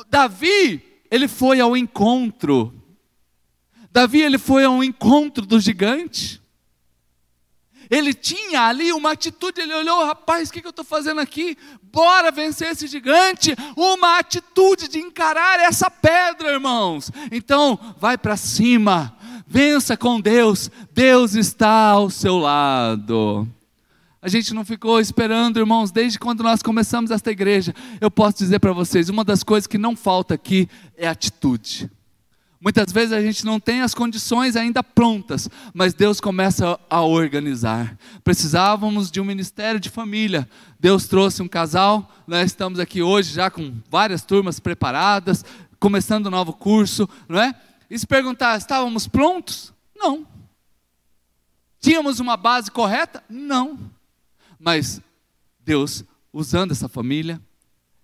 Davi, ele foi ao encontro. Davi, ele foi ao encontro do gigante. Ele tinha ali uma atitude, ele olhou, rapaz, o que, que eu estou fazendo aqui? Bora vencer esse gigante. Uma atitude de encarar essa pedra, irmãos. Então, vai para cima, vença com Deus, Deus está ao seu lado. A gente não ficou esperando, irmãos, desde quando nós começamos esta igreja. Eu posso dizer para vocês, uma das coisas que não falta aqui é atitude. Muitas vezes a gente não tem as condições ainda prontas, mas Deus começa a organizar. Precisávamos de um ministério de família. Deus trouxe um casal, nós estamos aqui hoje já com várias turmas preparadas, começando um novo curso, não é? E se perguntar, estávamos prontos? Não. Tínhamos uma base correta? Não. Mas Deus usando essa família,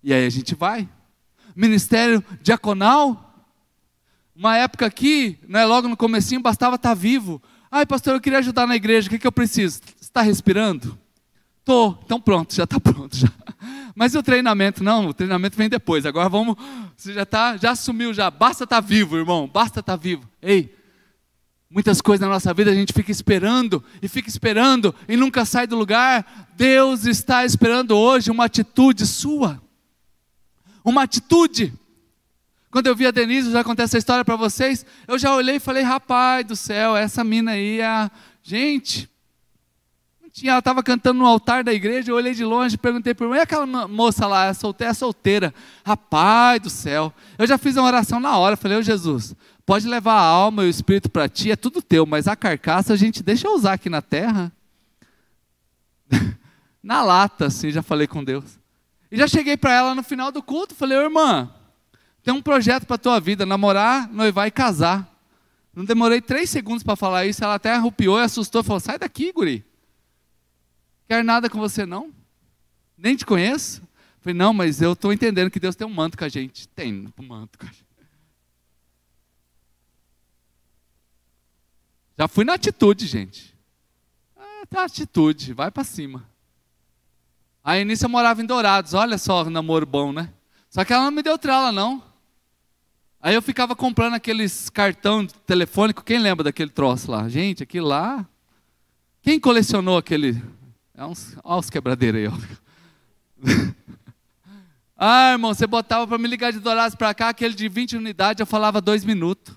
e aí a gente vai. Ministério diaconal, uma época aqui, né, logo no comecinho, bastava estar vivo. Ai, pastor, eu queria ajudar na igreja, o que, que eu preciso? Está respirando? Tô, então pronto, já está pronto já. Mas e o treinamento? Não, o treinamento vem depois. Agora vamos, você já tá, já assumiu já. Basta estar tá vivo, irmão. Basta estar tá vivo. Ei, muitas coisas na nossa vida a gente fica esperando e fica esperando e nunca sai do lugar. Deus está esperando hoje uma atitude sua. Uma atitude. Quando eu vi a Denise, já contei essa história para vocês, eu já olhei e falei, rapaz do céu, essa mina aí é. Gente, ela estava cantando no altar da igreja, eu olhei de longe, perguntei para mim, aquela moça lá, é solteira, é solteira? Rapaz do céu, eu já fiz uma oração na hora, falei, ô Jesus, pode levar a alma e o espírito para ti, é tudo teu, mas a carcaça a gente deixa usar aqui na terra. na lata, assim, já falei com Deus. E já cheguei para ela no final do culto, falei, irmã, tem um projeto para tua vida, namorar, noivar e casar. Não demorei três segundos para falar isso, ela até arrupiou e assustou, falou, sai daqui, guri. Quer nada com você não? Nem te conheço. Falei, não, mas eu estou entendendo que Deus tem um manto com a gente. Tem um manto com a gente. Já fui na atitude, gente. É, tá atitude, vai para cima. A Inícia morava em Dourados, olha só o namoro bom, né? Só que ela não me deu trela, não. Aí eu ficava comprando aqueles cartão telefônico, quem lembra daquele troço lá? Gente, aquilo lá. Quem colecionou aquele. É uns, olha os quebradeiros aí, ó. ah, irmão, você botava para me ligar de Dourados para cá, aquele de 20 unidades, eu falava dois minutos.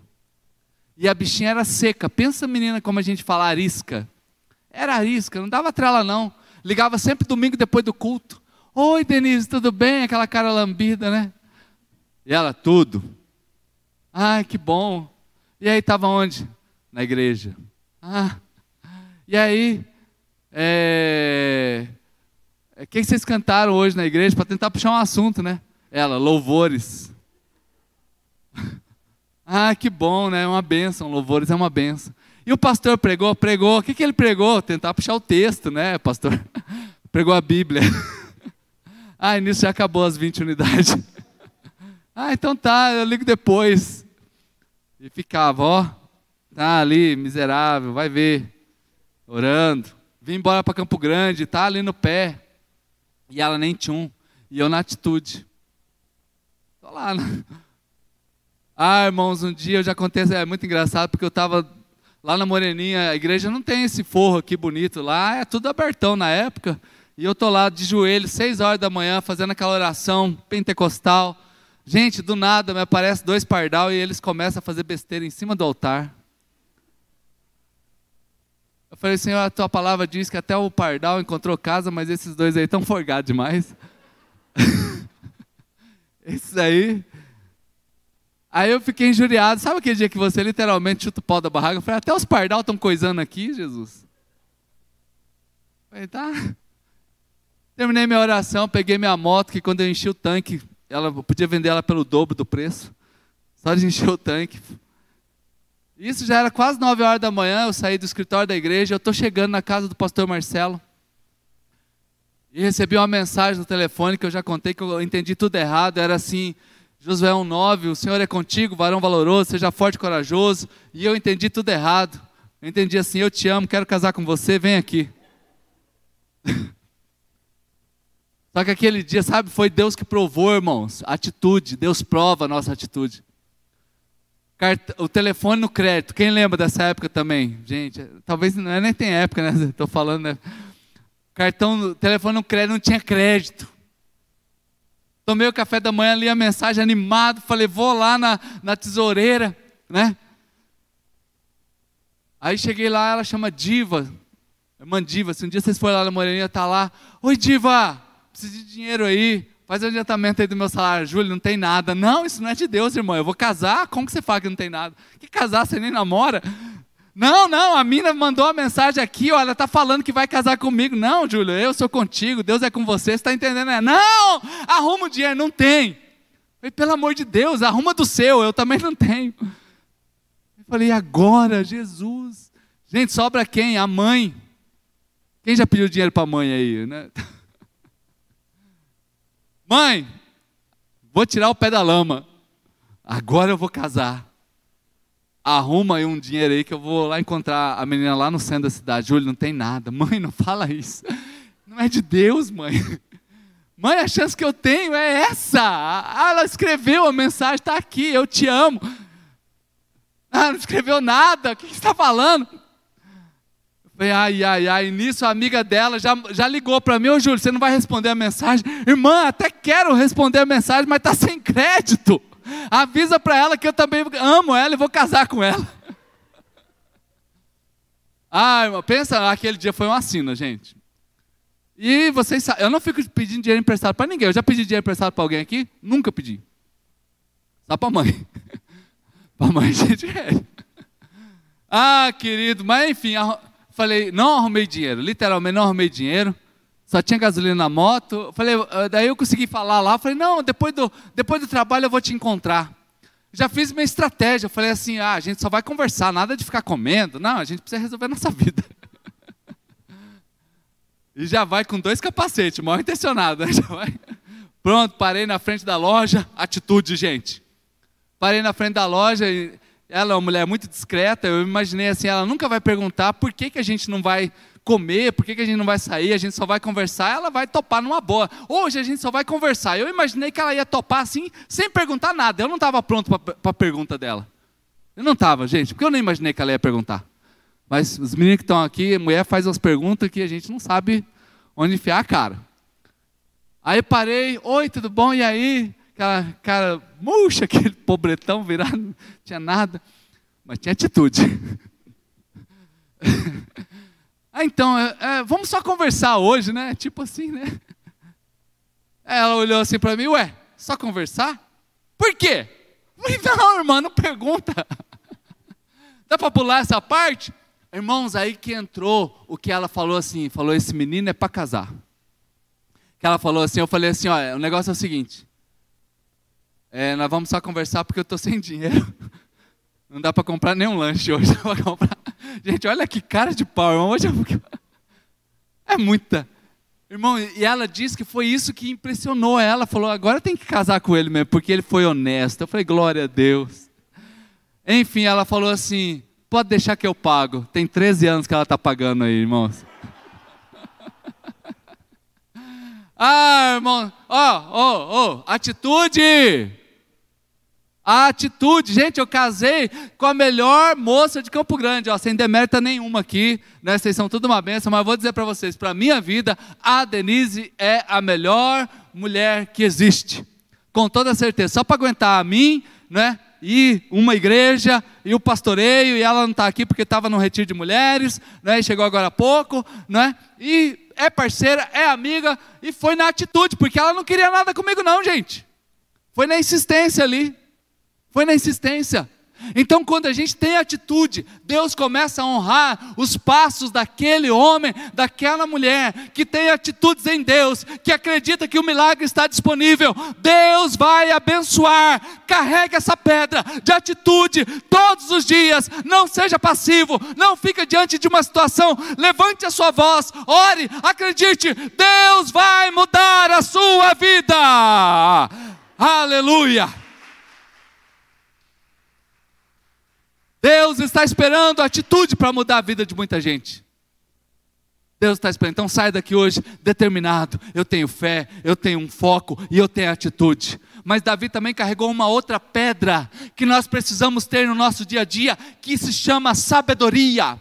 E a bichinha era seca. Pensa, menina, como a gente fala arisca. Era arisca, não dava trela não. Ligava sempre domingo depois do culto. Oi, Denise, tudo bem? Aquela cara lambida, né? E ela, tudo. Ai, que bom. E aí estava onde? Na igreja. Ah. E aí, é... o que vocês cantaram hoje na igreja para tentar puxar um assunto, né? Ela, louvores. ah, que bom, né? Uma benção, louvores é uma benção. E o pastor pregou, pregou. O que, que ele pregou? Tentar puxar o texto, né, pastor? pregou a Bíblia. ah, e nisso já acabou as 20 unidades. ah, então tá, eu ligo depois. E ficava, ó, tá ali, miserável, vai ver, orando. Vim embora para Campo Grande, tá ali no pé. E ela nem tchum. E eu na atitude. Tô lá. Né? Ah, irmãos, um dia eu já contei, é muito engraçado, porque eu estava lá na Moreninha, a igreja não tem esse forro aqui bonito lá, é tudo abertão na época. E eu tô lá de joelho, seis horas da manhã, fazendo aquela oração pentecostal. Gente, do nada me aparece dois pardal e eles começam a fazer besteira em cima do altar. Eu falei, Senhor, a tua palavra diz que até o pardal encontrou casa, mas esses dois aí estão forgados demais. esses aí. Aí eu fiquei injuriado. Sabe aquele dia que você literalmente chuta o pau da barraca? Eu falei, até os pardal estão coisando aqui, Jesus. Eu falei, tá. Terminei minha oração, peguei minha moto, que quando eu enchi o tanque, ela podia vender ela pelo dobro do preço. Só de encher o tanque. Isso já era quase nove horas da manhã, eu saí do escritório da igreja, eu estou chegando na casa do pastor Marcelo. E recebi uma mensagem no telefone que eu já contei que eu entendi tudo errado. Era assim: Josué 1,9, o Senhor é contigo, varão valoroso, seja forte e corajoso. E eu entendi tudo errado. Eu entendi assim: eu te amo, quero casar com você, vem aqui. Só que aquele dia, sabe, foi Deus que provou, irmãos, atitude. Deus prova a nossa atitude. O telefone no crédito, quem lembra dessa época também? Gente, talvez não é nem tem época, né? Estou falando, né? Cartão, telefone no crédito não tinha crédito. Tomei o café da manhã, li a mensagem animado, falei, vou lá na, na tesoureira, né? Aí cheguei lá, ela chama Diva, irmã Diva, se um dia vocês forem lá na Moreninha, tá lá, oi Diva, preciso de dinheiro aí, faz um adiantamento aí do meu salário. Júlio, não tem nada. Não, isso não é de Deus, irmão. Eu vou casar, como que você fala que não tem nada? Que casar, você nem namora? Não, não, a mina mandou a mensagem aqui, olha, está falando que vai casar comigo. Não, Júlio, eu sou contigo, Deus é com você, você está entendendo? Né? Não, arruma o dinheiro, não tem. falei, pelo amor de Deus, arruma do seu, eu também não tenho. Eu falei, agora, Jesus. Gente, sobra quem? A mãe. Quem já pediu dinheiro para a mãe aí, né? Mãe, vou tirar o pé da lama. Agora eu vou casar. Arruma aí um dinheiro aí que eu vou lá encontrar a menina lá no centro da cidade. Júlio, não tem nada. Mãe, não fala isso. Não é de Deus, mãe. Mãe, a chance que eu tenho é essa. Ah, ela escreveu a mensagem, está aqui, eu te amo. Ah, não escreveu nada, o que você está falando? Falei, ai, ai, ai. Nisso a amiga dela já, já ligou para mim, ô Júlio, você não vai responder a mensagem? Irmã, até quero responder a mensagem, mas está sem crédito. Avisa para ela que eu também amo ela e vou casar com ela. Ah, pensa, aquele dia foi uma sina, gente. E vocês sabem, eu não fico pedindo dinheiro emprestado para ninguém. Eu já pedi dinheiro emprestado para alguém aqui? Nunca pedi. Só para mãe. para mãe, gente, é. Ah, querido, mas enfim, falei, não arrumei dinheiro, literalmente não arrumei dinheiro, só tinha gasolina na moto. Falei, ah, daí eu consegui falar lá, falei, não, depois do, depois do trabalho eu vou te encontrar. Já fiz minha estratégia, falei assim, ah, a gente só vai conversar, nada de ficar comendo, não, a gente precisa resolver a nossa vida. E já vai com dois capacetes, mal intencionado, né? Já vai. Pronto, parei na frente da loja, atitude, gente. Parei na frente da loja ela é uma mulher muito discreta, eu imaginei assim, ela nunca vai perguntar por que, que a gente não vai comer, por que, que a gente não vai sair, a gente só vai conversar, ela vai topar numa boa. Hoje a gente só vai conversar. Eu imaginei que ela ia topar assim, sem perguntar nada. Eu não estava pronto para a pergunta dela. Eu não estava, gente, porque eu não imaginei que ela ia perguntar. Mas os meninos que estão aqui, a mulher faz umas perguntas que a gente não sabe onde enfiar a cara. Aí parei, oi, tudo bom? E aí? aquela cara murcha, aquele pobretão virado, não tinha nada. mas tinha atitude. ah, então, é, é, vamos só conversar hoje, né? Tipo assim, né? Ela olhou assim para mim, ué, só conversar? Por quê? Não, irmã, não pergunta. Dá para pular essa parte? Irmãos, aí que entrou o que ela falou assim, falou esse menino é para casar. Que ela falou assim, eu falei assim, olha, o negócio é o seguinte, é, nós vamos só conversar porque eu estou sem dinheiro. Não dá para comprar nenhum lanche hoje. Gente, olha que cara de pau, irmão. Hoje é muita. Irmão, e ela disse que foi isso que impressionou ela. Falou, agora tem que casar com ele mesmo, porque ele foi honesto. Eu falei, glória a Deus. Enfim, ela falou assim: pode deixar que eu pago. Tem 13 anos que ela está pagando aí, irmãos. ah, irmão, ó, ó, ó, atitude. A atitude, gente, eu casei com a melhor moça de Campo Grande, ó, sem demérita nenhuma aqui, né? Vocês são tudo uma benção, mas vou dizer para vocês, para minha vida, a Denise é a melhor mulher que existe. Com toda certeza, só para aguentar a mim, né? E uma igreja e o pastoreio, e ela não está aqui porque estava no retiro de mulheres, né? Chegou agora há pouco, né? E é parceira, é amiga, e foi na atitude, porque ela não queria nada comigo, não, gente. Foi na insistência ali. Foi na insistência. Então, quando a gente tem atitude, Deus começa a honrar os passos daquele homem, daquela mulher que tem atitudes em Deus, que acredita que o milagre está disponível. Deus vai abençoar. Carregue essa pedra de atitude todos os dias. Não seja passivo, não fique diante de uma situação. Levante a sua voz, ore, acredite. Deus vai mudar a sua vida. Aleluia. Deus está esperando atitude para mudar a vida de muita gente. Deus está esperando. Então sai daqui hoje determinado. Eu tenho fé, eu tenho um foco e eu tenho atitude. Mas Davi também carregou uma outra pedra que nós precisamos ter no nosso dia a dia, que se chama sabedoria.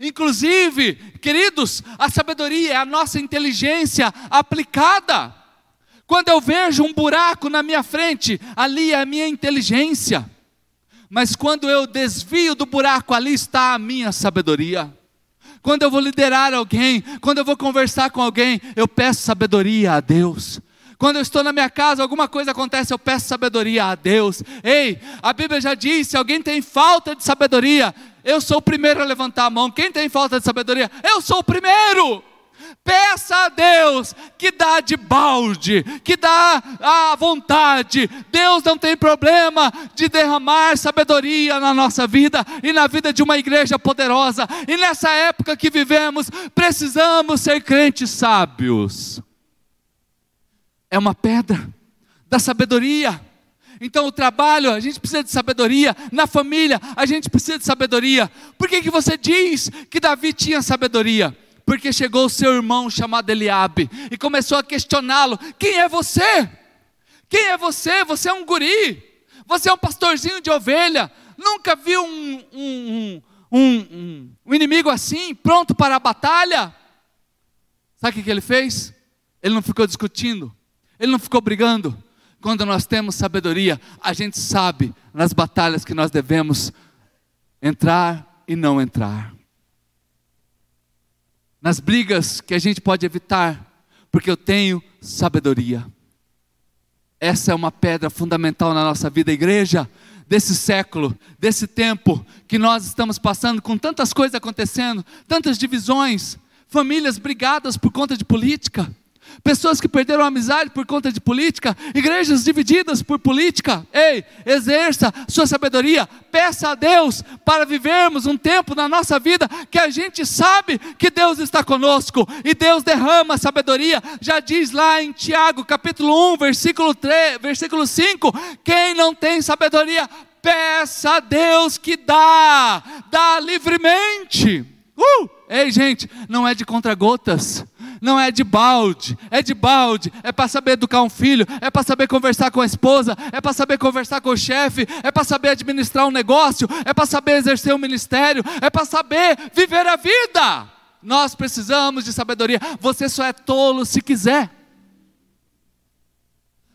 Inclusive, queridos, a sabedoria é a nossa inteligência aplicada. Quando eu vejo um buraco na minha frente, ali é a minha inteligência. Mas quando eu desvio do buraco, ali está a minha sabedoria. Quando eu vou liderar alguém, quando eu vou conversar com alguém, eu peço sabedoria a Deus. Quando eu estou na minha casa, alguma coisa acontece, eu peço sabedoria a Deus. Ei, a Bíblia já diz: se alguém tem falta de sabedoria, eu sou o primeiro a levantar a mão. Quem tem falta de sabedoria? Eu sou o primeiro. Peça a Deus que dá de balde, que dá à vontade. Deus não tem problema de derramar sabedoria na nossa vida e na vida de uma igreja poderosa. E nessa época que vivemos, precisamos ser crentes sábios. É uma pedra da sabedoria. Então, o trabalho, a gente precisa de sabedoria. Na família, a gente precisa de sabedoria. Por que, que você diz que Davi tinha sabedoria? Porque chegou o seu irmão chamado Eliabe e começou a questioná-lo: quem é você? Quem é você? Você é um guri, você é um pastorzinho de ovelha, nunca viu um, um, um, um inimigo assim, pronto para a batalha? Sabe o que ele fez? Ele não ficou discutindo, ele não ficou brigando. Quando nós temos sabedoria, a gente sabe nas batalhas que nós devemos entrar e não entrar nas brigas que a gente pode evitar, porque eu tenho sabedoria. Essa é uma pedra fundamental na nossa vida, igreja, desse século, desse tempo que nós estamos passando, com tantas coisas acontecendo, tantas divisões, famílias brigadas por conta de política pessoas que perderam a amizade por conta de política, igrejas divididas por política. Ei, exerça sua sabedoria, peça a Deus para vivermos um tempo na nossa vida que a gente sabe que Deus está conosco e Deus derrama sabedoria. Já diz lá em Tiago, capítulo 1, versículo 3, versículo 5, quem não tem sabedoria, peça a Deus que dá, dá livremente. Uh! Ei, gente, não é de contra-gotas não é de balde, é de balde, é para saber educar um filho, é para saber conversar com a esposa, é para saber conversar com o chefe, é para saber administrar um negócio, é para saber exercer um ministério, é para saber viver a vida. Nós precisamos de sabedoria. Você só é tolo se quiser.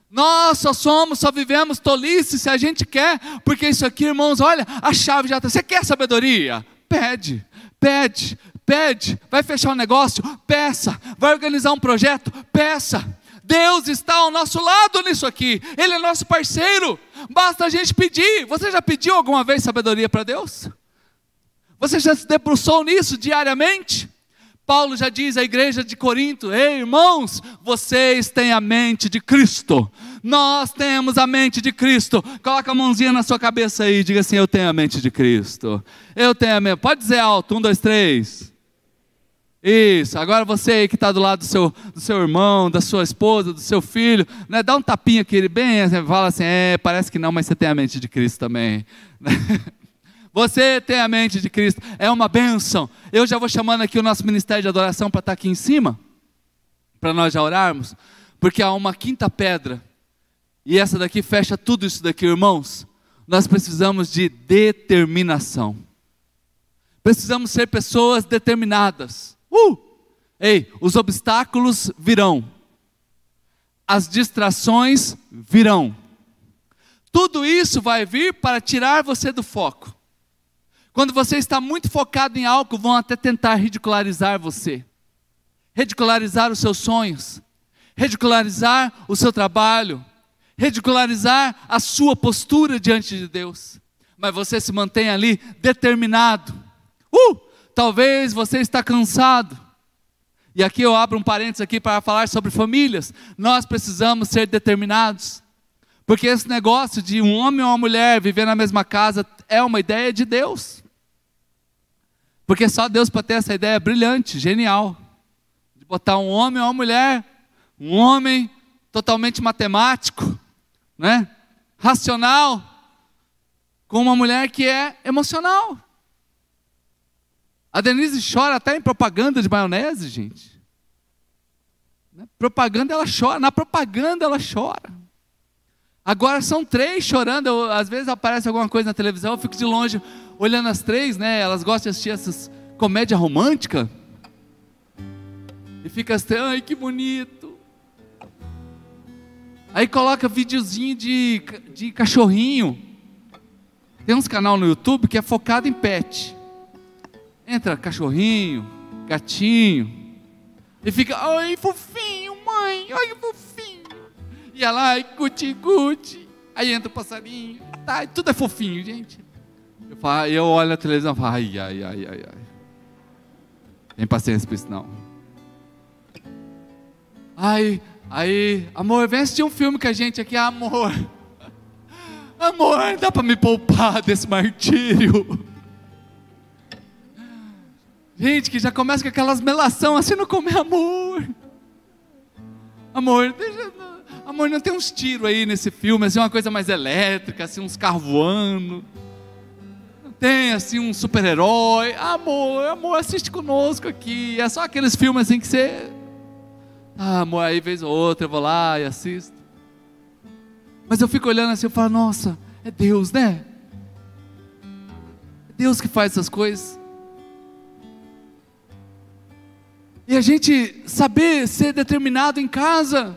Nós só somos, só vivemos tolice se a gente quer, porque isso aqui, irmãos, olha, a chave já está. Você quer sabedoria? Pede, pede, pede. Vai fechar um negócio? Peça. Vai organizar um projeto? Peça. Deus está ao nosso lado nisso aqui, Ele é nosso parceiro, basta a gente pedir. Você já pediu alguma vez sabedoria para Deus? Você já se debruçou nisso diariamente? Paulo já diz à igreja de Corinto: Ei, irmãos, vocês têm a mente de Cristo. Nós temos a mente de Cristo. Coloca a mãozinha na sua cabeça aí, diga assim: Eu tenho a mente de Cristo. Eu tenho a mente. Pode dizer alto: um, dois, três. Isso, agora você aí que está do lado do seu, do seu irmão, da sua esposa, do seu filho, né, dá um tapinha aqui, ele bem, fala assim, é, parece que não, mas você tem a mente de Cristo também. Você tem a mente de Cristo, é uma bênção. Eu já vou chamando aqui o nosso ministério de adoração para estar tá aqui em cima, para nós já orarmos, porque há uma quinta pedra, e essa daqui fecha tudo isso daqui, irmãos. Nós precisamos de determinação, precisamos ser pessoas determinadas. Uh! Ei, os obstáculos virão, as distrações virão, tudo isso vai vir para tirar você do foco. Quando você está muito focado em algo, vão até tentar ridicularizar você, ridicularizar os seus sonhos, ridicularizar o seu trabalho, ridicularizar a sua postura diante de Deus. Mas você se mantém ali determinado. Uh! Talvez você está cansado. E aqui eu abro um parênteses aqui para falar sobre famílias. Nós precisamos ser determinados. Porque esse negócio de um homem ou uma mulher viver na mesma casa é uma ideia de Deus. Porque só Deus pode ter essa ideia brilhante, genial, de botar um homem ou uma mulher, um homem totalmente matemático, né? racional, com uma mulher que é emocional. A Denise chora até em propaganda de maionese, gente. Né? Propaganda ela chora, na propaganda ela chora. Agora são três chorando. Eu, às vezes aparece alguma coisa na televisão, eu fico de longe olhando as três, né? Elas gostam de assistir essas comédia romântica. E fica assim, ai que bonito. Aí coloca videozinho de, de cachorrinho. Tem uns canal no YouTube que é focado em pet. Entra cachorrinho, gatinho. E fica, ai fofinho, mãe, ai fofinho. E ela, ai, guti-guti. Aí entra o passarinho. Tá, tudo é fofinho, gente. Eu, falo, eu olho a televisão e falo, ai, ai, ai, ai, ai. Tem paciência para isso não. Ai, aí, amor, vem assistir um filme com a gente aqui, amor. Amor, dá para me poupar desse martírio. Gente, que já começa com aquelas melação assim, não come amor. Amor, deixa, Amor, não tem uns tiros aí nesse filme, assim, uma coisa mais elétrica, assim, uns carros voando. Não tem, assim, um super-herói. Amor, amor, assiste conosco aqui. É só aqueles filmes, assim, que você... Ah, amor, aí vez ou outra eu vou lá e assisto. Mas eu fico olhando assim, eu falo, nossa, é Deus, né? É Deus que faz essas coisas. E a gente saber ser determinado em casa.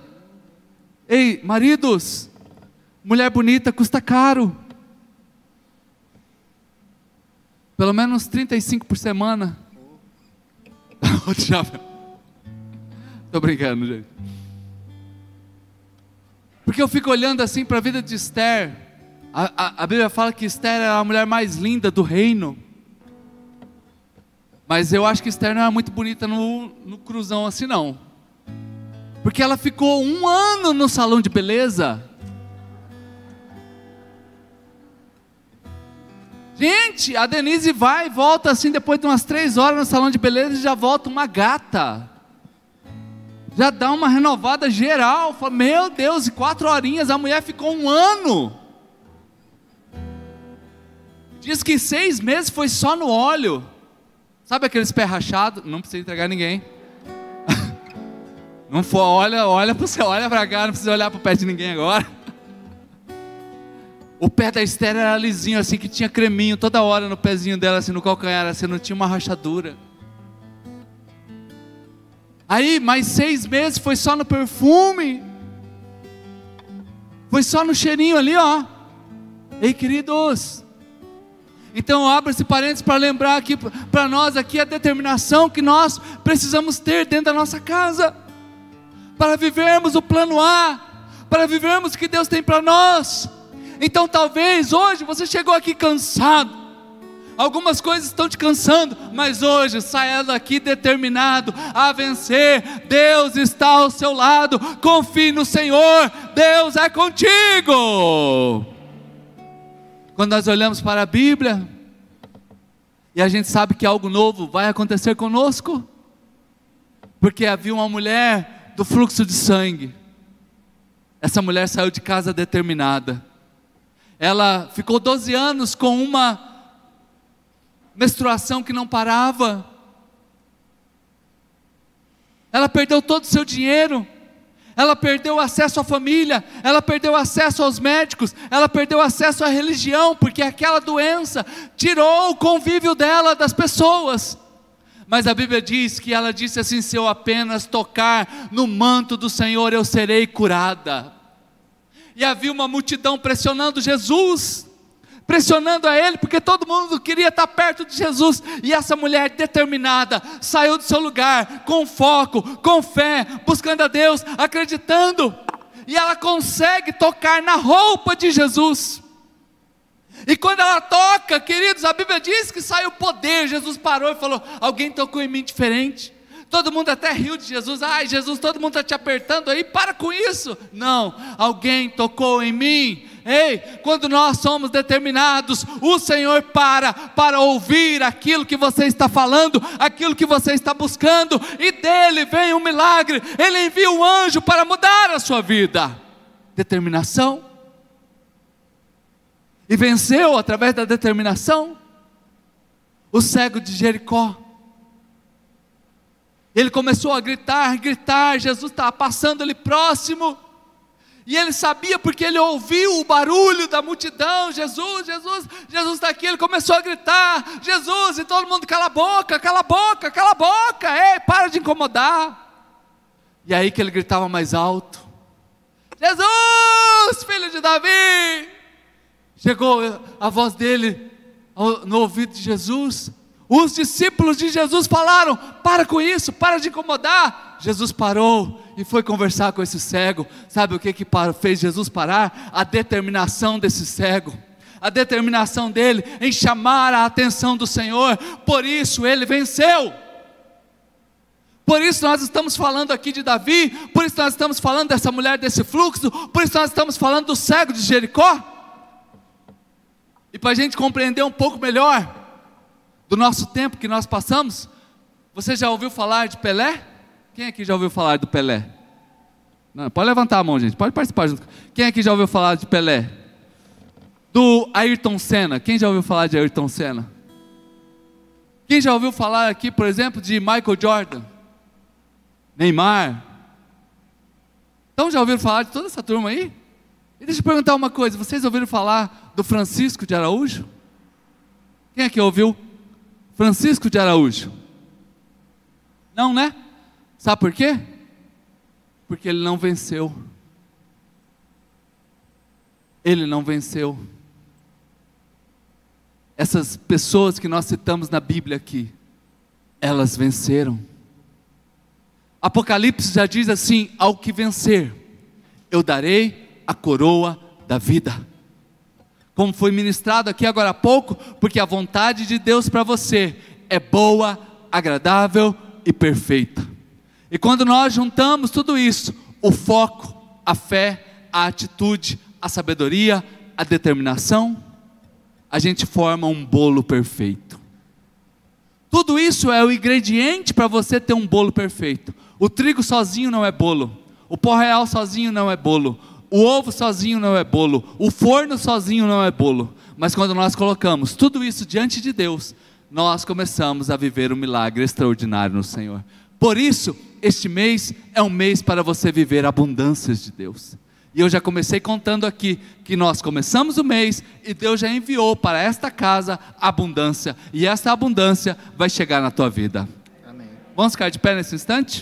Ei, maridos, mulher bonita custa caro. Pelo menos 35 por semana. Estou brincando, gente. Porque eu fico olhando assim para a vida de Esther. A, a, a, Bíblia fala que Esther era a mulher mais linda do reino. Mas eu acho que Esther não era muito bonita no, no cruzão assim, não. Porque ela ficou um ano no salão de beleza. Gente, a Denise vai e volta assim, depois de umas três horas no salão de beleza, e já volta uma gata. Já dá uma renovada geral. Fala, meu Deus, e quatro horinhas, a mulher ficou um ano. Diz que seis meses foi só no óleo. Sabe aqueles pé rachado? Não precisa entregar ninguém. Não for, olha, olha para você, olha para cá, não precisa olhar para o pé de ninguém agora. O pé da Esther era lisinho, assim, que tinha creminho toda hora no pezinho dela, assim, no calcanhar, assim, não tinha uma rachadura. Aí, mais seis meses foi só no perfume. Foi só no cheirinho ali, ó. Ei, queridos. Então, abra esse parênteses para lembrar aqui para nós aqui a determinação que nós precisamos ter dentro da nossa casa, para vivermos o plano A, para vivermos o que Deus tem para nós. Então, talvez hoje você chegou aqui cansado, Algumas coisas estão te cansando, mas hoje saia daqui determinado a vencer. Deus está ao seu lado. Confie no Senhor. Deus é contigo. Quando nós olhamos para a Bíblia e a gente sabe que algo novo vai acontecer conosco, porque havia uma mulher do fluxo de sangue. Essa mulher saiu de casa determinada. Ela ficou 12 anos com uma menstruação que não parava. Ela perdeu todo o seu dinheiro, ela perdeu acesso à família, ela perdeu acesso aos médicos, ela perdeu acesso à religião, porque aquela doença tirou o convívio dela das pessoas. Mas a Bíblia diz que ela disse assim: se eu apenas tocar no manto do Senhor, eu serei curada. E havia uma multidão pressionando Jesus pressionando a ele, porque todo mundo queria estar perto de Jesus, e essa mulher determinada saiu do seu lugar, com foco, com fé, buscando a Deus, acreditando, e ela consegue tocar na roupa de Jesus. E quando ela toca, queridos, a Bíblia diz que saiu poder. Jesus parou e falou: Alguém tocou em mim diferente. Todo mundo até riu de Jesus. Ai, Jesus, todo mundo está te apertando aí, para com isso. Não, alguém tocou em mim. Ei, quando nós somos determinados, o Senhor para para ouvir aquilo que você está falando, aquilo que você está buscando, e dele vem um milagre. Ele envia um anjo para mudar a sua vida. Determinação. E venceu através da determinação o cego de Jericó. Ele começou a gritar, gritar, Jesus estava passando ali próximo, e ele sabia porque ele ouviu o barulho da multidão: Jesus, Jesus, Jesus está aqui. Ele começou a gritar: Jesus, e todo mundo cala a boca, cala a boca, cala a boca, ei, para de incomodar. E aí que ele gritava mais alto: Jesus, filho de Davi. Chegou a voz dele no ouvido de Jesus, os discípulos de Jesus falaram: para com isso, para de incomodar. Jesus parou e foi conversar com esse cego. Sabe o que, que fez Jesus parar? A determinação desse cego. A determinação dele em chamar a atenção do Senhor, por isso ele venceu. Por isso nós estamos falando aqui de Davi, por isso nós estamos falando dessa mulher desse fluxo, por isso nós estamos falando do cego de Jericó. E para a gente compreender um pouco melhor, do nosso tempo que nós passamos. Você já ouviu falar de Pelé? Quem aqui já ouviu falar do Pelé? Não, pode levantar a mão, gente. Pode participar junto. Quem aqui já ouviu falar de Pelé? Do Ayrton Senna. Quem já ouviu falar de Ayrton Senna? Quem já ouviu falar aqui, por exemplo, de Michael Jordan? Neymar? Então já ouviram falar de toda essa turma aí? E deixa eu perguntar uma coisa: vocês ouviram falar do Francisco de Araújo? Quem aqui ouviu Francisco de Araújo. Não, né? Sabe por quê? Porque ele não venceu. Ele não venceu. Essas pessoas que nós citamos na Bíblia aqui, elas venceram. Apocalipse já diz assim: ao que vencer, eu darei a coroa da vida como foi ministrado aqui agora há pouco, porque a vontade de Deus para você é boa, agradável e perfeita. E quando nós juntamos tudo isso, o foco, a fé, a atitude, a sabedoria, a determinação, a gente forma um bolo perfeito. Tudo isso é o ingrediente para você ter um bolo perfeito. O trigo sozinho não é bolo, o pó real sozinho não é bolo, o ovo sozinho não é bolo, o forno sozinho não é bolo, mas quando nós colocamos tudo isso diante de Deus, nós começamos a viver um milagre extraordinário no Senhor. Por isso, este mês é um mês para você viver abundâncias de Deus. E eu já comecei contando aqui que nós começamos o mês e Deus já enviou para esta casa abundância, e essa abundância vai chegar na tua vida. Amém. Vamos ficar de pé nesse instante?